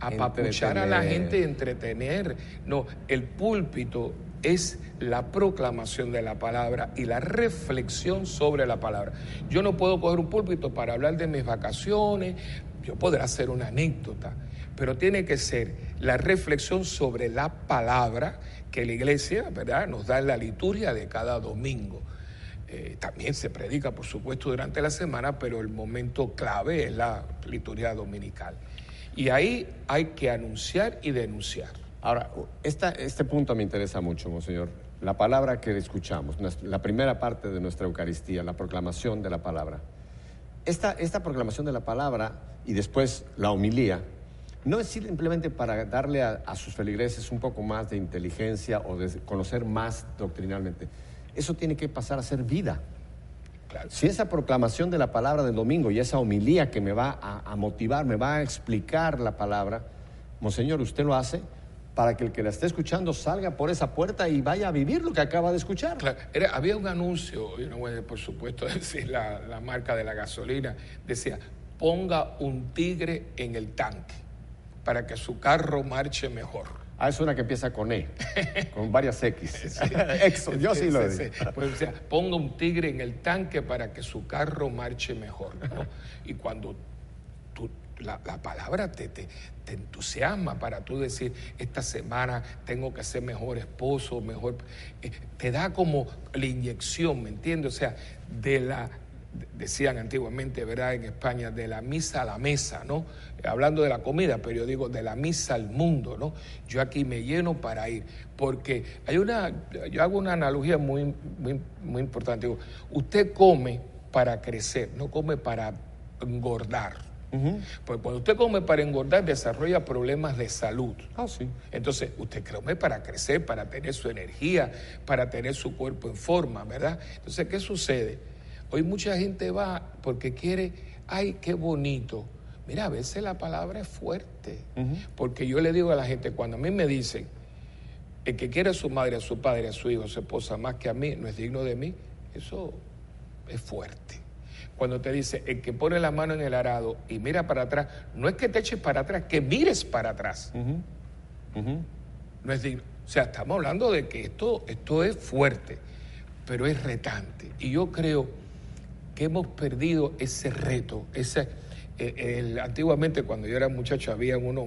apapuchar a la gente, entretener. No, el púlpito es la proclamación de la palabra y la reflexión sobre la palabra. Yo no puedo coger un púlpito para hablar de mis vacaciones, yo podré hacer una anécdota, pero tiene que ser la reflexión sobre la palabra que la iglesia, ¿verdad?, nos da en la liturgia de cada domingo. Eh, también se predica, por supuesto, durante la semana, pero el momento clave es la liturgia dominical. Y ahí hay que anunciar y denunciar. Ahora, este punto me interesa mucho, Monseñor. La palabra que escuchamos, la primera parte de nuestra Eucaristía, la proclamación de la palabra. Esta, esta proclamación de la palabra y después la homilía, no es simplemente para darle a, a sus feligreses un poco más de inteligencia o de conocer más doctrinalmente, eso tiene que pasar a ser vida. Si esa proclamación de la palabra del domingo y esa homilía que me va a, motivar, me va a explicar la palabra, Monseñor, usted lo hace para que el que la esté escuchando salga por esa puerta y vaya a vivir lo que acaba de escuchar. había un anuncio, yo no voy por supuesto decir la, la marca de la gasolina, decía, ponga un tigre en el tanque para que su carro marche mejor. Ah, es una que empieza con E, con varias X. Exo, yo sí, lo digo. Pues, o sea, ponga un tigre en el tanque para que su carro marche mejor. Y cuando la, palabra te, te, entusiasma para tú decir, esta semana tengo que ser mejor esposo, mejor... Eh, te da como la inyección, ¿me entiendes? O sea, de la decían antiguamente, ¿verdad? En España, de la misa a la mesa, ¿no? Hablando de la comida, pero yo digo de la misa al mundo, ¿no? Yo aquí me lleno para ir, porque hay una, yo hago una analogía muy, muy, importante. Digo, usted come para crecer, no come para engordar. Porque cuando usted come para engordar, desarrolla problemas de salud. Ah, sí. Entonces, usted come para crecer, para tener su energía, para tener su cuerpo en forma, ¿verdad? Entonces, ¿qué sucede? Hoy mucha gente va porque quiere, ay, qué bonito. Mira, a veces la palabra es fuerte. Porque yo le digo a la gente, cuando a mí me dicen, el que quiere a su madre, a su padre, a su hijo, a su esposa más que a mí, no es digno de mí, eso es fuerte. Cuando te dice, el que pone la mano en el arado y mira para atrás, no es que te eches para atrás, que mires para atrás. No es digno. O sea, estamos hablando de que esto, esto es fuerte, pero es retante. Y yo creo que hemos perdido ese reto. Ese, eh, antiguamente, cuando yo era muchacho, había uno,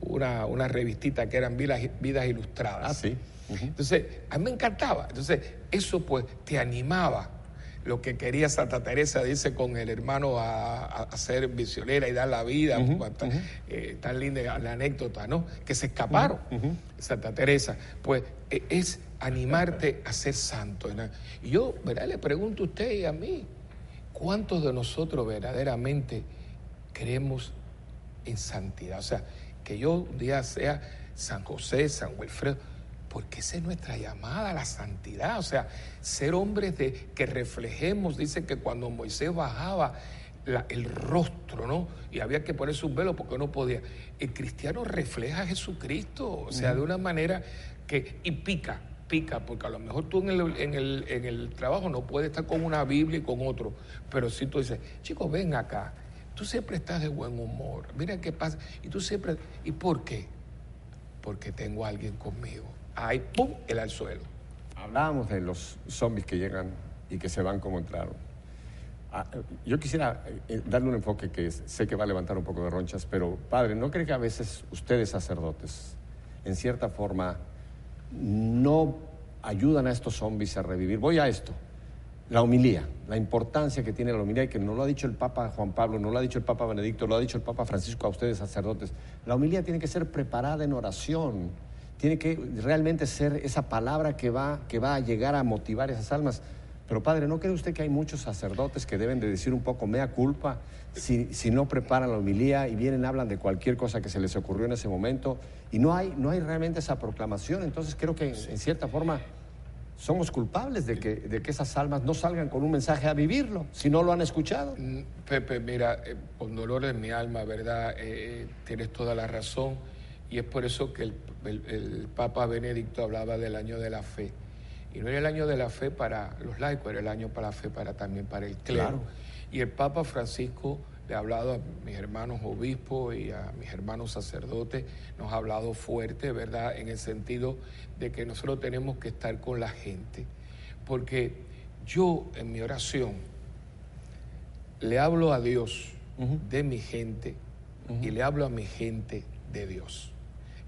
una, una revistita que eran vidas, vidas ilustradas. Ah, sí. Entonces, a mí me encantaba. Entonces, eso pues te animaba, lo que quería Santa Teresa, dice, con el hermano a, ser visionera y dar la vida, eh, tan linda la anécdota, ¿no? Que se escaparon, Santa Teresa. Pues e, es animarte a ser santo. Y yo, ¿verdad? Le pregunto a usted y a mí, ¿cuántos de nosotros verdaderamente creemos en santidad? O sea, que yo un día sea San José, San Wilfredo, porque esa es nuestra llamada a la santidad, o sea, ser hombres de que reflejemos, dice que cuando Moisés bajaba el rostro, ¿no? Y había que poner sus velos porque no podía. El cristiano refleja a Jesucristo, o sea, de una manera que, y pica, pica, porque a lo mejor tú en el, en, el, en el trabajo no puedes estar con una Biblia y con otro, pero si tú dices, chicos, ven acá, tú siempre estás de buen humor, mira qué pasa, y tú siempre, ¿y por qué? Porque tengo a alguien conmigo ahí, ¡pum!, el al suelo. Hablábamos de los zombies que llegan y que se van como entraron. Ah, yo quisiera eh, darle un enfoque que sé que va a levantar un poco de ronchas, pero padre, ¿no cree que a veces ustedes sacerdotes, en cierta forma, no ayudan a estos zombies a revivir? Voy a esto, la homilía, la importancia que tiene la homilía y que no lo ha dicho el Papa Juan Pablo, no lo ha dicho el Papa Benedicto, lo ha dicho el Papa Francisco a ustedes sacerdotes. La homilía tiene que ser preparada en oración tiene que realmente ser esa palabra que va, que va a llegar a motivar esas almas. Pero padre, ¿no cree usted que hay muchos sacerdotes que deben de decir un poco mea culpa si, si no preparan la homilía y vienen, hablan de cualquier cosa que se les ocurrió en ese momento y no hay, no hay realmente esa proclamación? Entonces creo que en, cierta forma somos culpables de que, de que esas almas no salgan con un mensaje a vivirlo si no lo han escuchado. Mm, Pepe, mira, eh, con dolor en mi alma, ¿verdad? Eh, tienes toda la razón y es por eso que el, Papa Benedicto hablaba del año de la fe. Y no era el año de la fe para los laicos, era el año para la fe para, también para el clero. Y el Papa Francisco le ha hablado a mis hermanos obispos y a mis hermanos sacerdotes, nos ha hablado fuerte, ¿verdad? En el sentido de que nosotros tenemos que estar con la gente. Porque yo en mi oración le hablo a Dios de mi gente y le hablo a mi gente de Dios.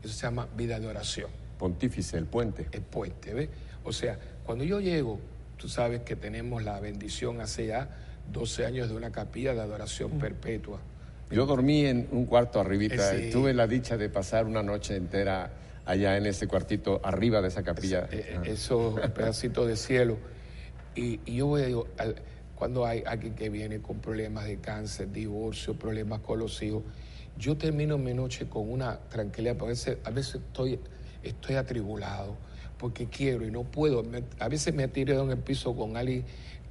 Eso se llama vida de oración. Pontífice, el puente. El puente, ¿ves? O sea, cuando yo llego, tú sabes que tenemos la bendición hace ya 12 años de una capilla de adoración mm. perpetua. Yo dormí en un cuarto arribita y tuve la dicha de pasar una noche entera allá en ese cuartito arriba de esa capilla. Eh, eh, eso, un pedacito de cielo. Y, yo voy a digo, cuando hay alguien que viene con problemas de cáncer, divorcio, problemas con los hijos, yo termino mi noche con una tranquilidad, a veces, a veces estoy, estoy atribulado porque quiero y no puedo. a veces me tirado en el piso con alguien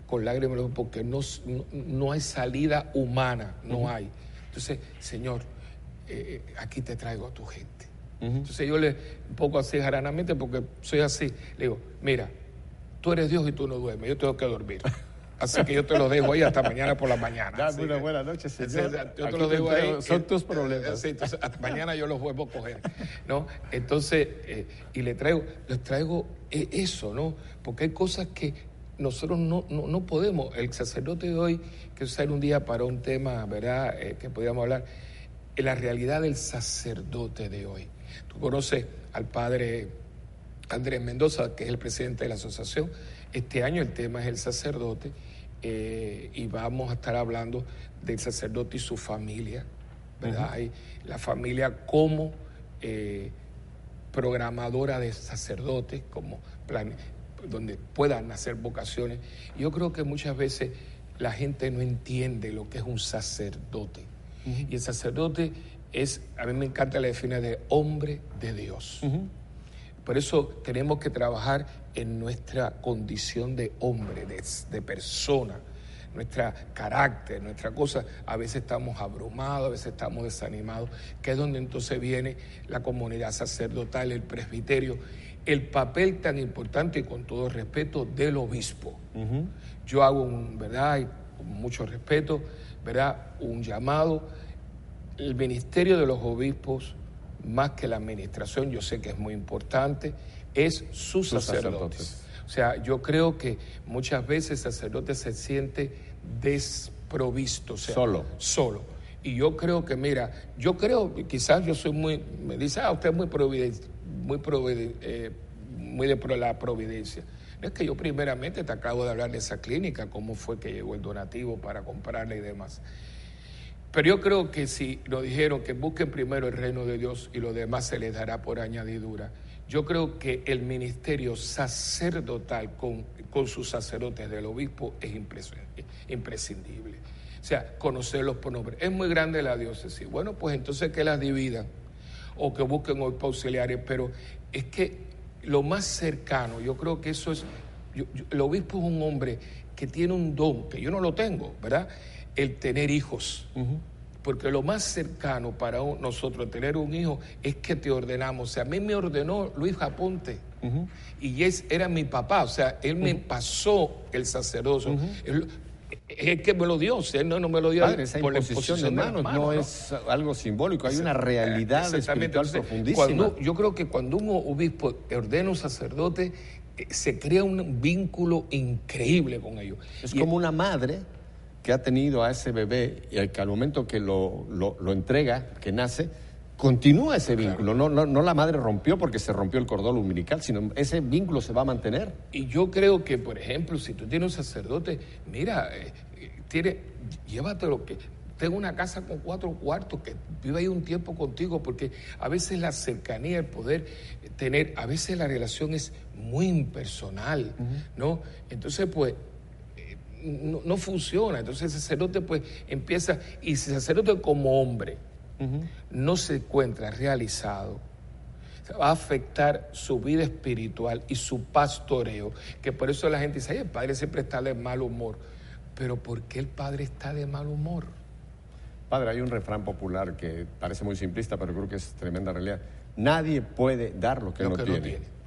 con lágrimas porque no, no, hay salida humana, no hay. Entonces, Señor, eh, aquí te traigo a tu gente. Entonces yo le, un poco así jaranamente, porque soy así, le digo, mira, tú eres Dios y tú no duermes, yo tengo que dormir. Así que yo te lo dejo ahí hasta mañana por la mañana. Dame una buena noche, señor. Yo te lo dejo ahí. Son tus problemas. Entonces, mañana yo los vuelvo a coger. ¿no? Entonces, eh, y le traigo, les traigo eh, eso, ¿no? Porque hay cosas que nosotros no, no, podemos. El sacerdote de hoy, que usar un día para un tema, ¿verdad? Eh, que podíamos hablar, la realidad del sacerdote de hoy. Tú conoces al padre Andrés Mendoza, que es el presidente de la asociación. Este año el tema es el sacerdote eh, y vamos a estar hablando del sacerdote y su familia, ¿verdad? la familia como eh, programadora de sacerdotes, como plan, donde puedan nacer vocaciones. Yo creo que muchas veces la gente no entiende lo que es un sacerdote. Y el sacerdote es, a mí me encanta la definición de hombre de Dios. Por eso tenemos que trabajar en nuestra condición de hombre, de, persona, nuestra carácter, nuestra cosa. A veces estamos abrumados, a veces estamos desanimados, que es donde entonces viene la comunidad sacerdotal, el presbiterio, el papel tan importante y con todo respeto del obispo. Yo hago un, ¿verdad? Y con mucho respeto, ¿verdad? Un llamado. El ministerio de los obispos más que la administración, yo sé que es muy importante, es sus sacerdotes. O sea, yo creo que muchas veces el sacerdote se siente desprovisto. solo. Solo. Y yo creo que, mira, yo creo, quizás yo soy muy, me dice, ah, usted es muy providencia, muy, eh, muy de la providencia. Es que yo primeramente te acabo de hablar de esa clínica, cómo fue que llegó el donativo para comprarla y demás. Pero yo creo que si nos dijeron que busquen primero el reino de Dios y lo demás se les dará por añadidura, yo creo que el ministerio sacerdotal con, con sus sacerdotes del obispo es imprescindible. O sea, conocerlos por nombre. Es muy grande la diócesis. Bueno, pues entonces que las dividan o que busquen auxiliares, pero es que lo más cercano, yo creo que eso es, el obispo es un hombre que tiene un don, que yo no lo tengo, ¿verdad? El tener hijos. Porque lo más cercano para nosotros tener un hijo es que te ordenamos. O sea, a mí me ordenó Luis Aponte. Y es, era mi papá, o sea, él me pasó el sacerdocio es que me lo dio, él no, no me lo dio por la imposición de manos, no, es algo simbólico, hay una realidad espiritual profundísima. yo creo que cuando un obispo ordena un sacerdote, eh, se crea un vínculo increíble con ellos. Es como una madre que ha tenido a ese bebé y al, que al momento que lo, lo entrega, que nace, continúa ese vínculo. No, no, no, la madre rompió porque se rompió el cordón umbilical, sino ese vínculo se va a mantener. Y yo creo que, por ejemplo, si tú tienes un sacerdote, mira, eh, tiene, llévatelo que tengo una casa con cuatro cuartos, que vive ahí un tiempo contigo, porque a veces la cercanía, el poder tener, a veces la relación es muy impersonal, ¿no? Entonces, pues, no, no, funciona. Entonces el sacerdote, pues, empieza, y si el sacerdote como hombre, no se encuentra realizado, va a afectar su vida espiritual y su pastoreo, que por eso la gente dice, el padre siempre está de mal humor. Pero ¿por qué el padre está de mal humor? Padre, hay un refrán popular que parece muy simplista, pero creo que es tremenda realidad. Nadie puede dar lo que, no, tiene. Lo que no, tiene.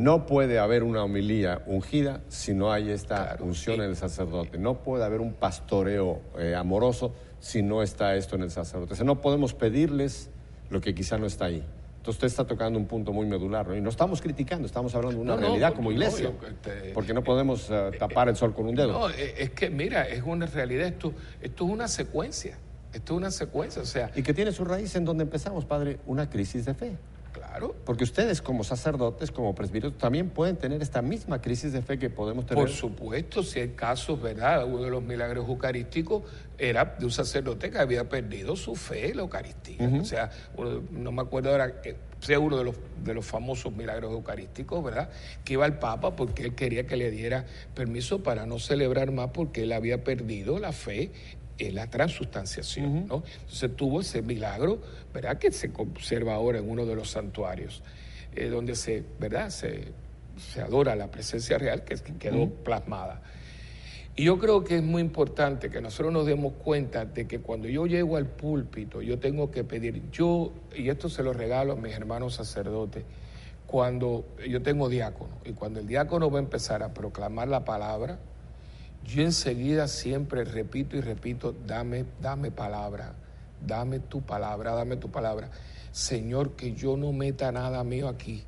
No puede haber una homilía ungida si no hay esta unción en el sacerdote. No puede haber un pastoreo eh, amoroso si no está esto en el sacerdote. O sea, no podemos pedirles lo que quizá no está ahí. Entonces usted está tocando un punto muy medular, ¿no? y no estamos criticando, estamos hablando de una realidad como iglesia, porque no podemos eh, tapar el sol con un dedo. No, eh, es que mira, es una realidad, esto, esto es una secuencia, esto es una secuencia, o sea... Y que tiene su raíz en donde empezamos, padre, una crisis de fe. Claro. Porque ustedes como sacerdotes, como presbíteros, también pueden tener esta misma crisis de fe que podemos tener. Por supuesto, si hay casos, ¿verdad? Uno de los milagros eucarísticos era de un sacerdote que había perdido su fe en la Eucaristía. O sea, no me acuerdo ahora, eh, sea uno de los, de los famosos milagros eucarísticos, ¿verdad? Que iba al Papa porque él quería que le diera permiso para no celebrar más porque él había perdido la fe en la transustanciación, ¿no? Entonces tuvo ese milagro, ¿verdad? Que se conserva ahora en uno de los santuarios, eh, donde se, ¿verdad? Se, se, adora la presencia real que, quedó plasmada. Y yo creo que es muy importante que nosotros nos demos cuenta de que cuando yo llego al púlpito, yo tengo que pedir, yo, y esto se lo regalo a mis hermanos sacerdotes, cuando yo tengo diácono, y cuando el diácono va a empezar a proclamar la palabra, yo enseguida siempre repito y repito, dame, dame palabra, dame tu palabra, dame tu palabra. Señor, que yo no meta nada mío aquí,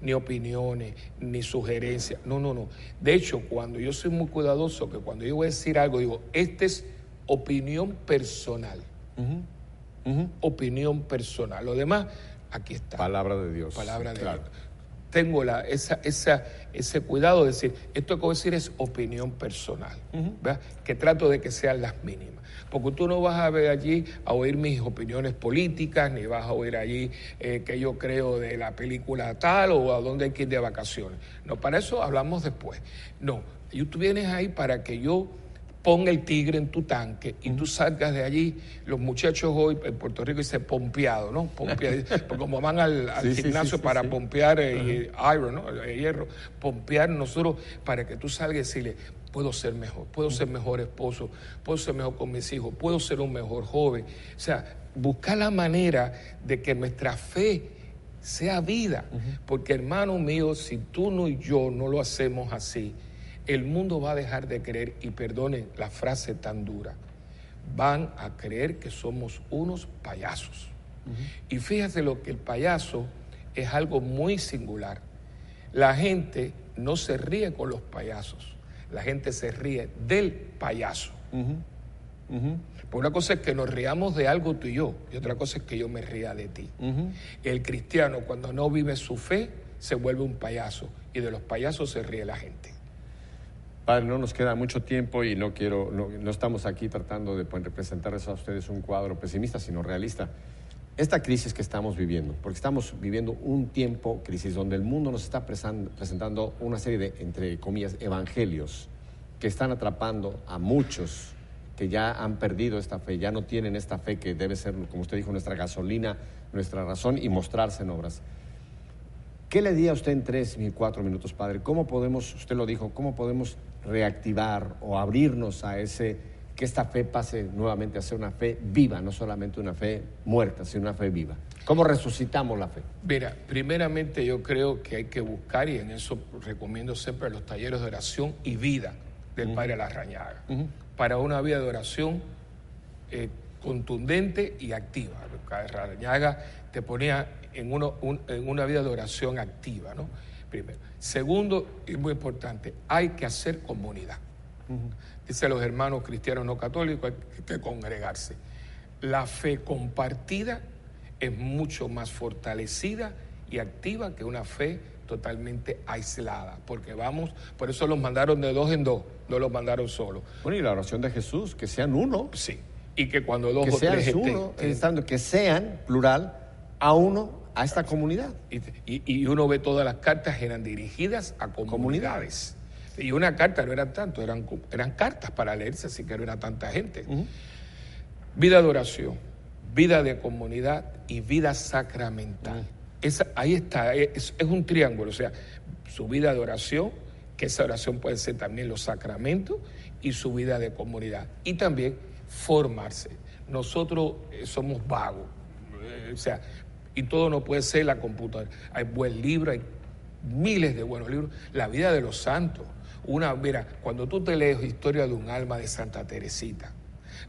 ni opiniones, ni sugerencias. No, no, no. De hecho, cuando yo soy muy cuidadoso, que cuando yo voy a decir algo, digo, esta es opinión personal. Opinión personal. Lo demás, aquí está. Palabra de Dios. Palabra de Dios tengo la, esa, esa, ese cuidado de decir, esto que voy a decir es opinión personal, que trato de que sean las mínimas. Porque tú no vas a ver allí a oír mis opiniones políticas, ni vas a oír allí eh, que yo creo de la película tal o a dónde hay que ir de vacaciones. No, para eso hablamos después. No, tú vienes ahí para que yo ponga el tigre en tu tanque y tú salgas de allí. Los muchachos hoy en Puerto Rico dicen pompeado, ¿no? Pompeado, como van al, gimnasio para pompear eh, iron, ¿no? El hierro, pompear nosotros para que tú salgas y decirle, puedo ser mejor, puedo ser mejor esposo, puedo ser mejor con mis hijos, puedo ser un mejor joven. O sea, buscar la manera de que nuestra fe sea vida. Porque hermano mío, si tú no y yo no lo hacemos así, el mundo va a dejar de creer, y perdonen la frase tan dura, van a creer que somos unos payasos. Y fíjate lo que el payaso es algo muy singular. La gente no se ríe con los payasos, la gente se ríe del payaso. Por una cosa es que nos riamos de algo tú y yo, y otra cosa es que yo me ría de ti. El cristiano cuando no vive su fe, se vuelve un payaso y de los payasos se ríe la gente. Padre, no nos queda mucho tiempo y no quiero, no, estamos aquí tratando de pues, representarles a ustedes un cuadro pesimista, sino realista. Esta crisis que estamos viviendo, porque estamos viviendo un tiempo crisis donde el mundo nos está presentando una serie de, entre comillas, evangelios que están atrapando a muchos que ya han perdido esta fe, ya no tienen esta fe que debe ser, como usted dijo, nuestra gasolina, nuestra razón y mostrarse en obras. ¿Qué le diría a usted en tres y cuatro minutos, padre? ¿Cómo podemos, usted lo dijo, cómo podemos reactivar o abrirnos a ese, que esta fe pase nuevamente a ser una fe viva, no solamente una fe muerta, sino una fe viva? ¿Cómo resucitamos la fe? Mira, primeramente yo creo que hay que buscar, y en eso recomiendo siempre los talleres de oración y vida del Padre Larrañaga para una vida de oración eh, contundente y activa. Larrañaga te ponía en, uno, en una vida de oración activa, ¿no? Primero. Segundo, y muy importante, hay que hacer comunidad. Dice los hermanos cristianos no católicos, hay que congregarse. La fe compartida es mucho más fortalecida y activa que una fe totalmente aislada, porque vamos, por eso los mandaron de dos en dos, no los mandaron solo. Bueno, y la oración de Jesús, que sean uno. Sí, y que cuando dos que sean uno, que sean, plural, a uno, a esta comunidad. Y, uno ve todas las cartas eran dirigidas a comunidades. Y una carta no eran tanto, eran, eran cartas para leerse, así que no era tanta gente. Vida de oración, vida de comunidad y vida sacramental ahí está, es, un triángulo, o sea, su vida de oración, que esa oración puede ser también los sacramentos, y su vida de comunidad. Y también formarse. Nosotros eh, somos vagos, eh, o sea, y todo no puede ser la computadora. Hay buen libro, hay miles de buenos libros. La vida de los santos. Una, mira, cuando tú te lees Historia de un alma de Santa Teresita,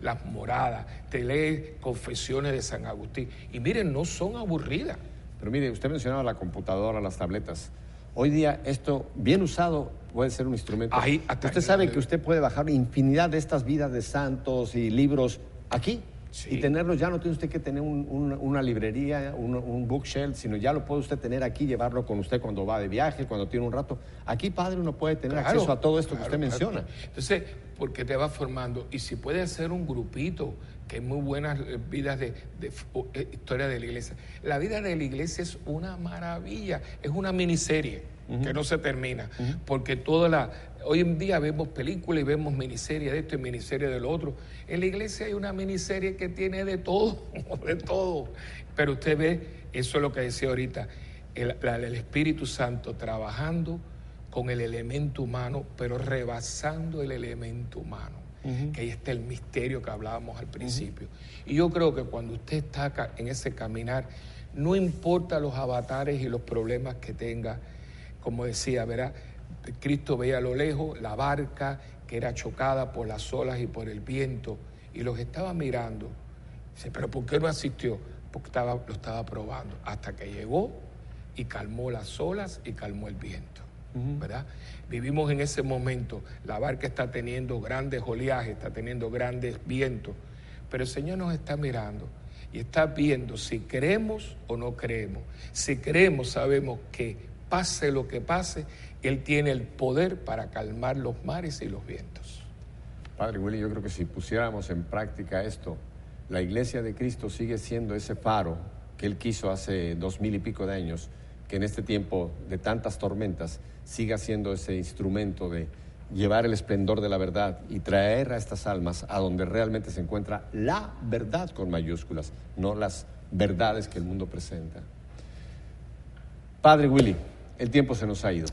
las moradas, te lees Confesiones de San Agustín, y miren, no son aburridas. Pero mire, usted mencionaba la computadora, las tabletas. Hoy día esto, bien usado, puede ser un instrumento. Ahí, usted sabe que usted puede bajar infinidad de estas vidas de santos y libros aquí. Y tenerlos, ya no tiene usted que tener una librería, un, bookshelf, sino ya lo puede usted tener aquí, llevarlo con usted cuando va de viaje, cuando tiene un rato. Aquí, padre, uno puede tener acceso a todo esto que usted menciona. Entonces, porque te va formando. Y si puede hacer un grupito, que hay muy buenas eh, vidas de, eh, historia de la iglesia. La vida de la iglesia es una maravilla, es una miniserie que no se termina, porque toda la, hoy en día vemos películas y vemos miniseries de esto y miniseries de lo otro. En la iglesia hay una miniserie que tiene de todo, de todo. Pero usted ve, eso es lo que decía ahorita, el, el Espíritu Santo trabajando con el elemento humano, pero rebasando el elemento humano. Que ahí está el misterio que hablábamos al principio. Y yo creo que cuando usted está en ese caminar, no importa los avatares y los problemas que tenga, como decía, verá, Cristo veía a lo lejos la barca que era chocada por las olas y por el viento, y los estaba mirando. Dice, pero ¿por qué no asistió? Porque estaba, lo estaba probando, hasta que llegó y calmó las olas y calmó el viento. ¿verdad? Vivimos en ese momento, la barca está teniendo grandes oleajes, está teniendo grandes vientos, pero el Señor nos está mirando y está viendo si creemos o no creemos. Si creemos, sabemos que pase lo que pase, Él tiene el poder para calmar los mares y los vientos. Padre Willy, yo creo que si pusiéramos en práctica esto, la iglesia de Cristo sigue siendo ese faro que Él quiso hace dos mil y pico de años, que en este tiempo de tantas tormentas siga siendo ese instrumento de llevar el esplendor de la verdad y traer a estas almas a donde realmente se encuentra la verdad con mayúsculas, no las verdades que el mundo presenta. Padre Willy, el tiempo se nos ha ido.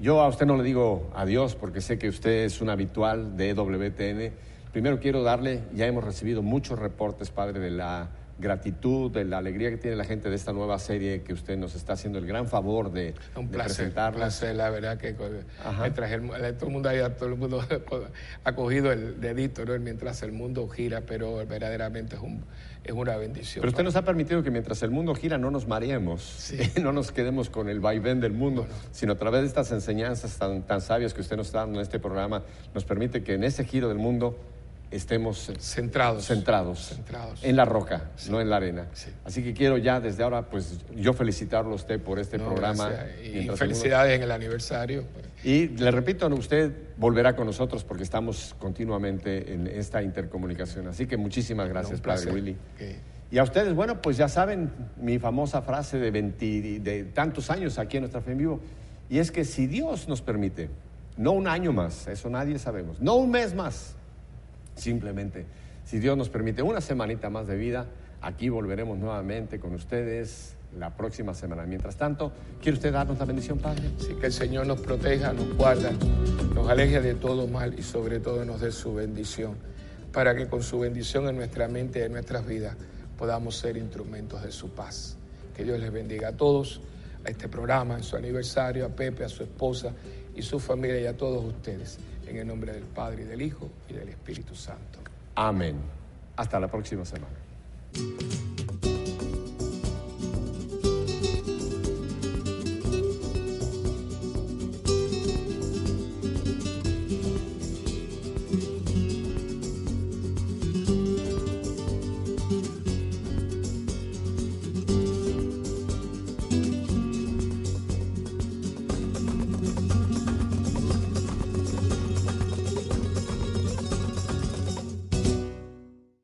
Yo a usted no le digo adiós porque sé que usted es un habitual de WTN. Primero quiero darle, ya hemos recibido muchos reportes, padre, de la gratitud, de la alegría que tiene la gente de esta nueva serie que usted nos está haciendo el gran favor de, un placer, Un placer, la verdad que mientras el, todo el mundo todo el mundo ha cogido el dedito ¿no? mientras el mundo gira, pero verdaderamente es, un, es una bendición. Pero usted nos ha permitido que mientras el mundo gira no nos mareemos, no nos quedemos con el vaivén del mundo, sino a través de estas enseñanzas tan, tan sabias que usted nos está dando en este programa, nos permite que en ese giro del mundo estemos centrados, centrados, centrados. en la roca, no en la arena. Así que quiero ya desde ahora, pues yo felicitarlo a usted por este programa. Y felicidades en el aniversario. Y le repito, usted volverá con nosotros porque estamos continuamente en esta intercomunicación. Así que muchísimas gracias, Padre Willy. Y a ustedes, bueno, pues ya saben mi famosa frase de, de tantos años aquí en nuestra fe en vivo. Y es que si Dios nos permite, no un año más, eso nadie sabemos, no un mes más, simplemente, si Dios nos permite una semanita más de vida, aquí volveremos nuevamente con ustedes la próxima semana. Mientras tanto, ¿quiere usted darnos la bendición, Padre? Sí, que el Señor nos proteja, nos guarda, nos aleje de todo mal y sobre todo nos dé su bendición, para que con su bendición en nuestra mente y en nuestras vidas podamos ser instrumentos de su paz. Que Dios les bendiga a todos, a este programa, en su aniversario, a Pepe, a su esposa y su familia y a todos ustedes. En el nombre del Padre y del Hijo y del Espíritu Santo. Amén. Hasta la próxima semana.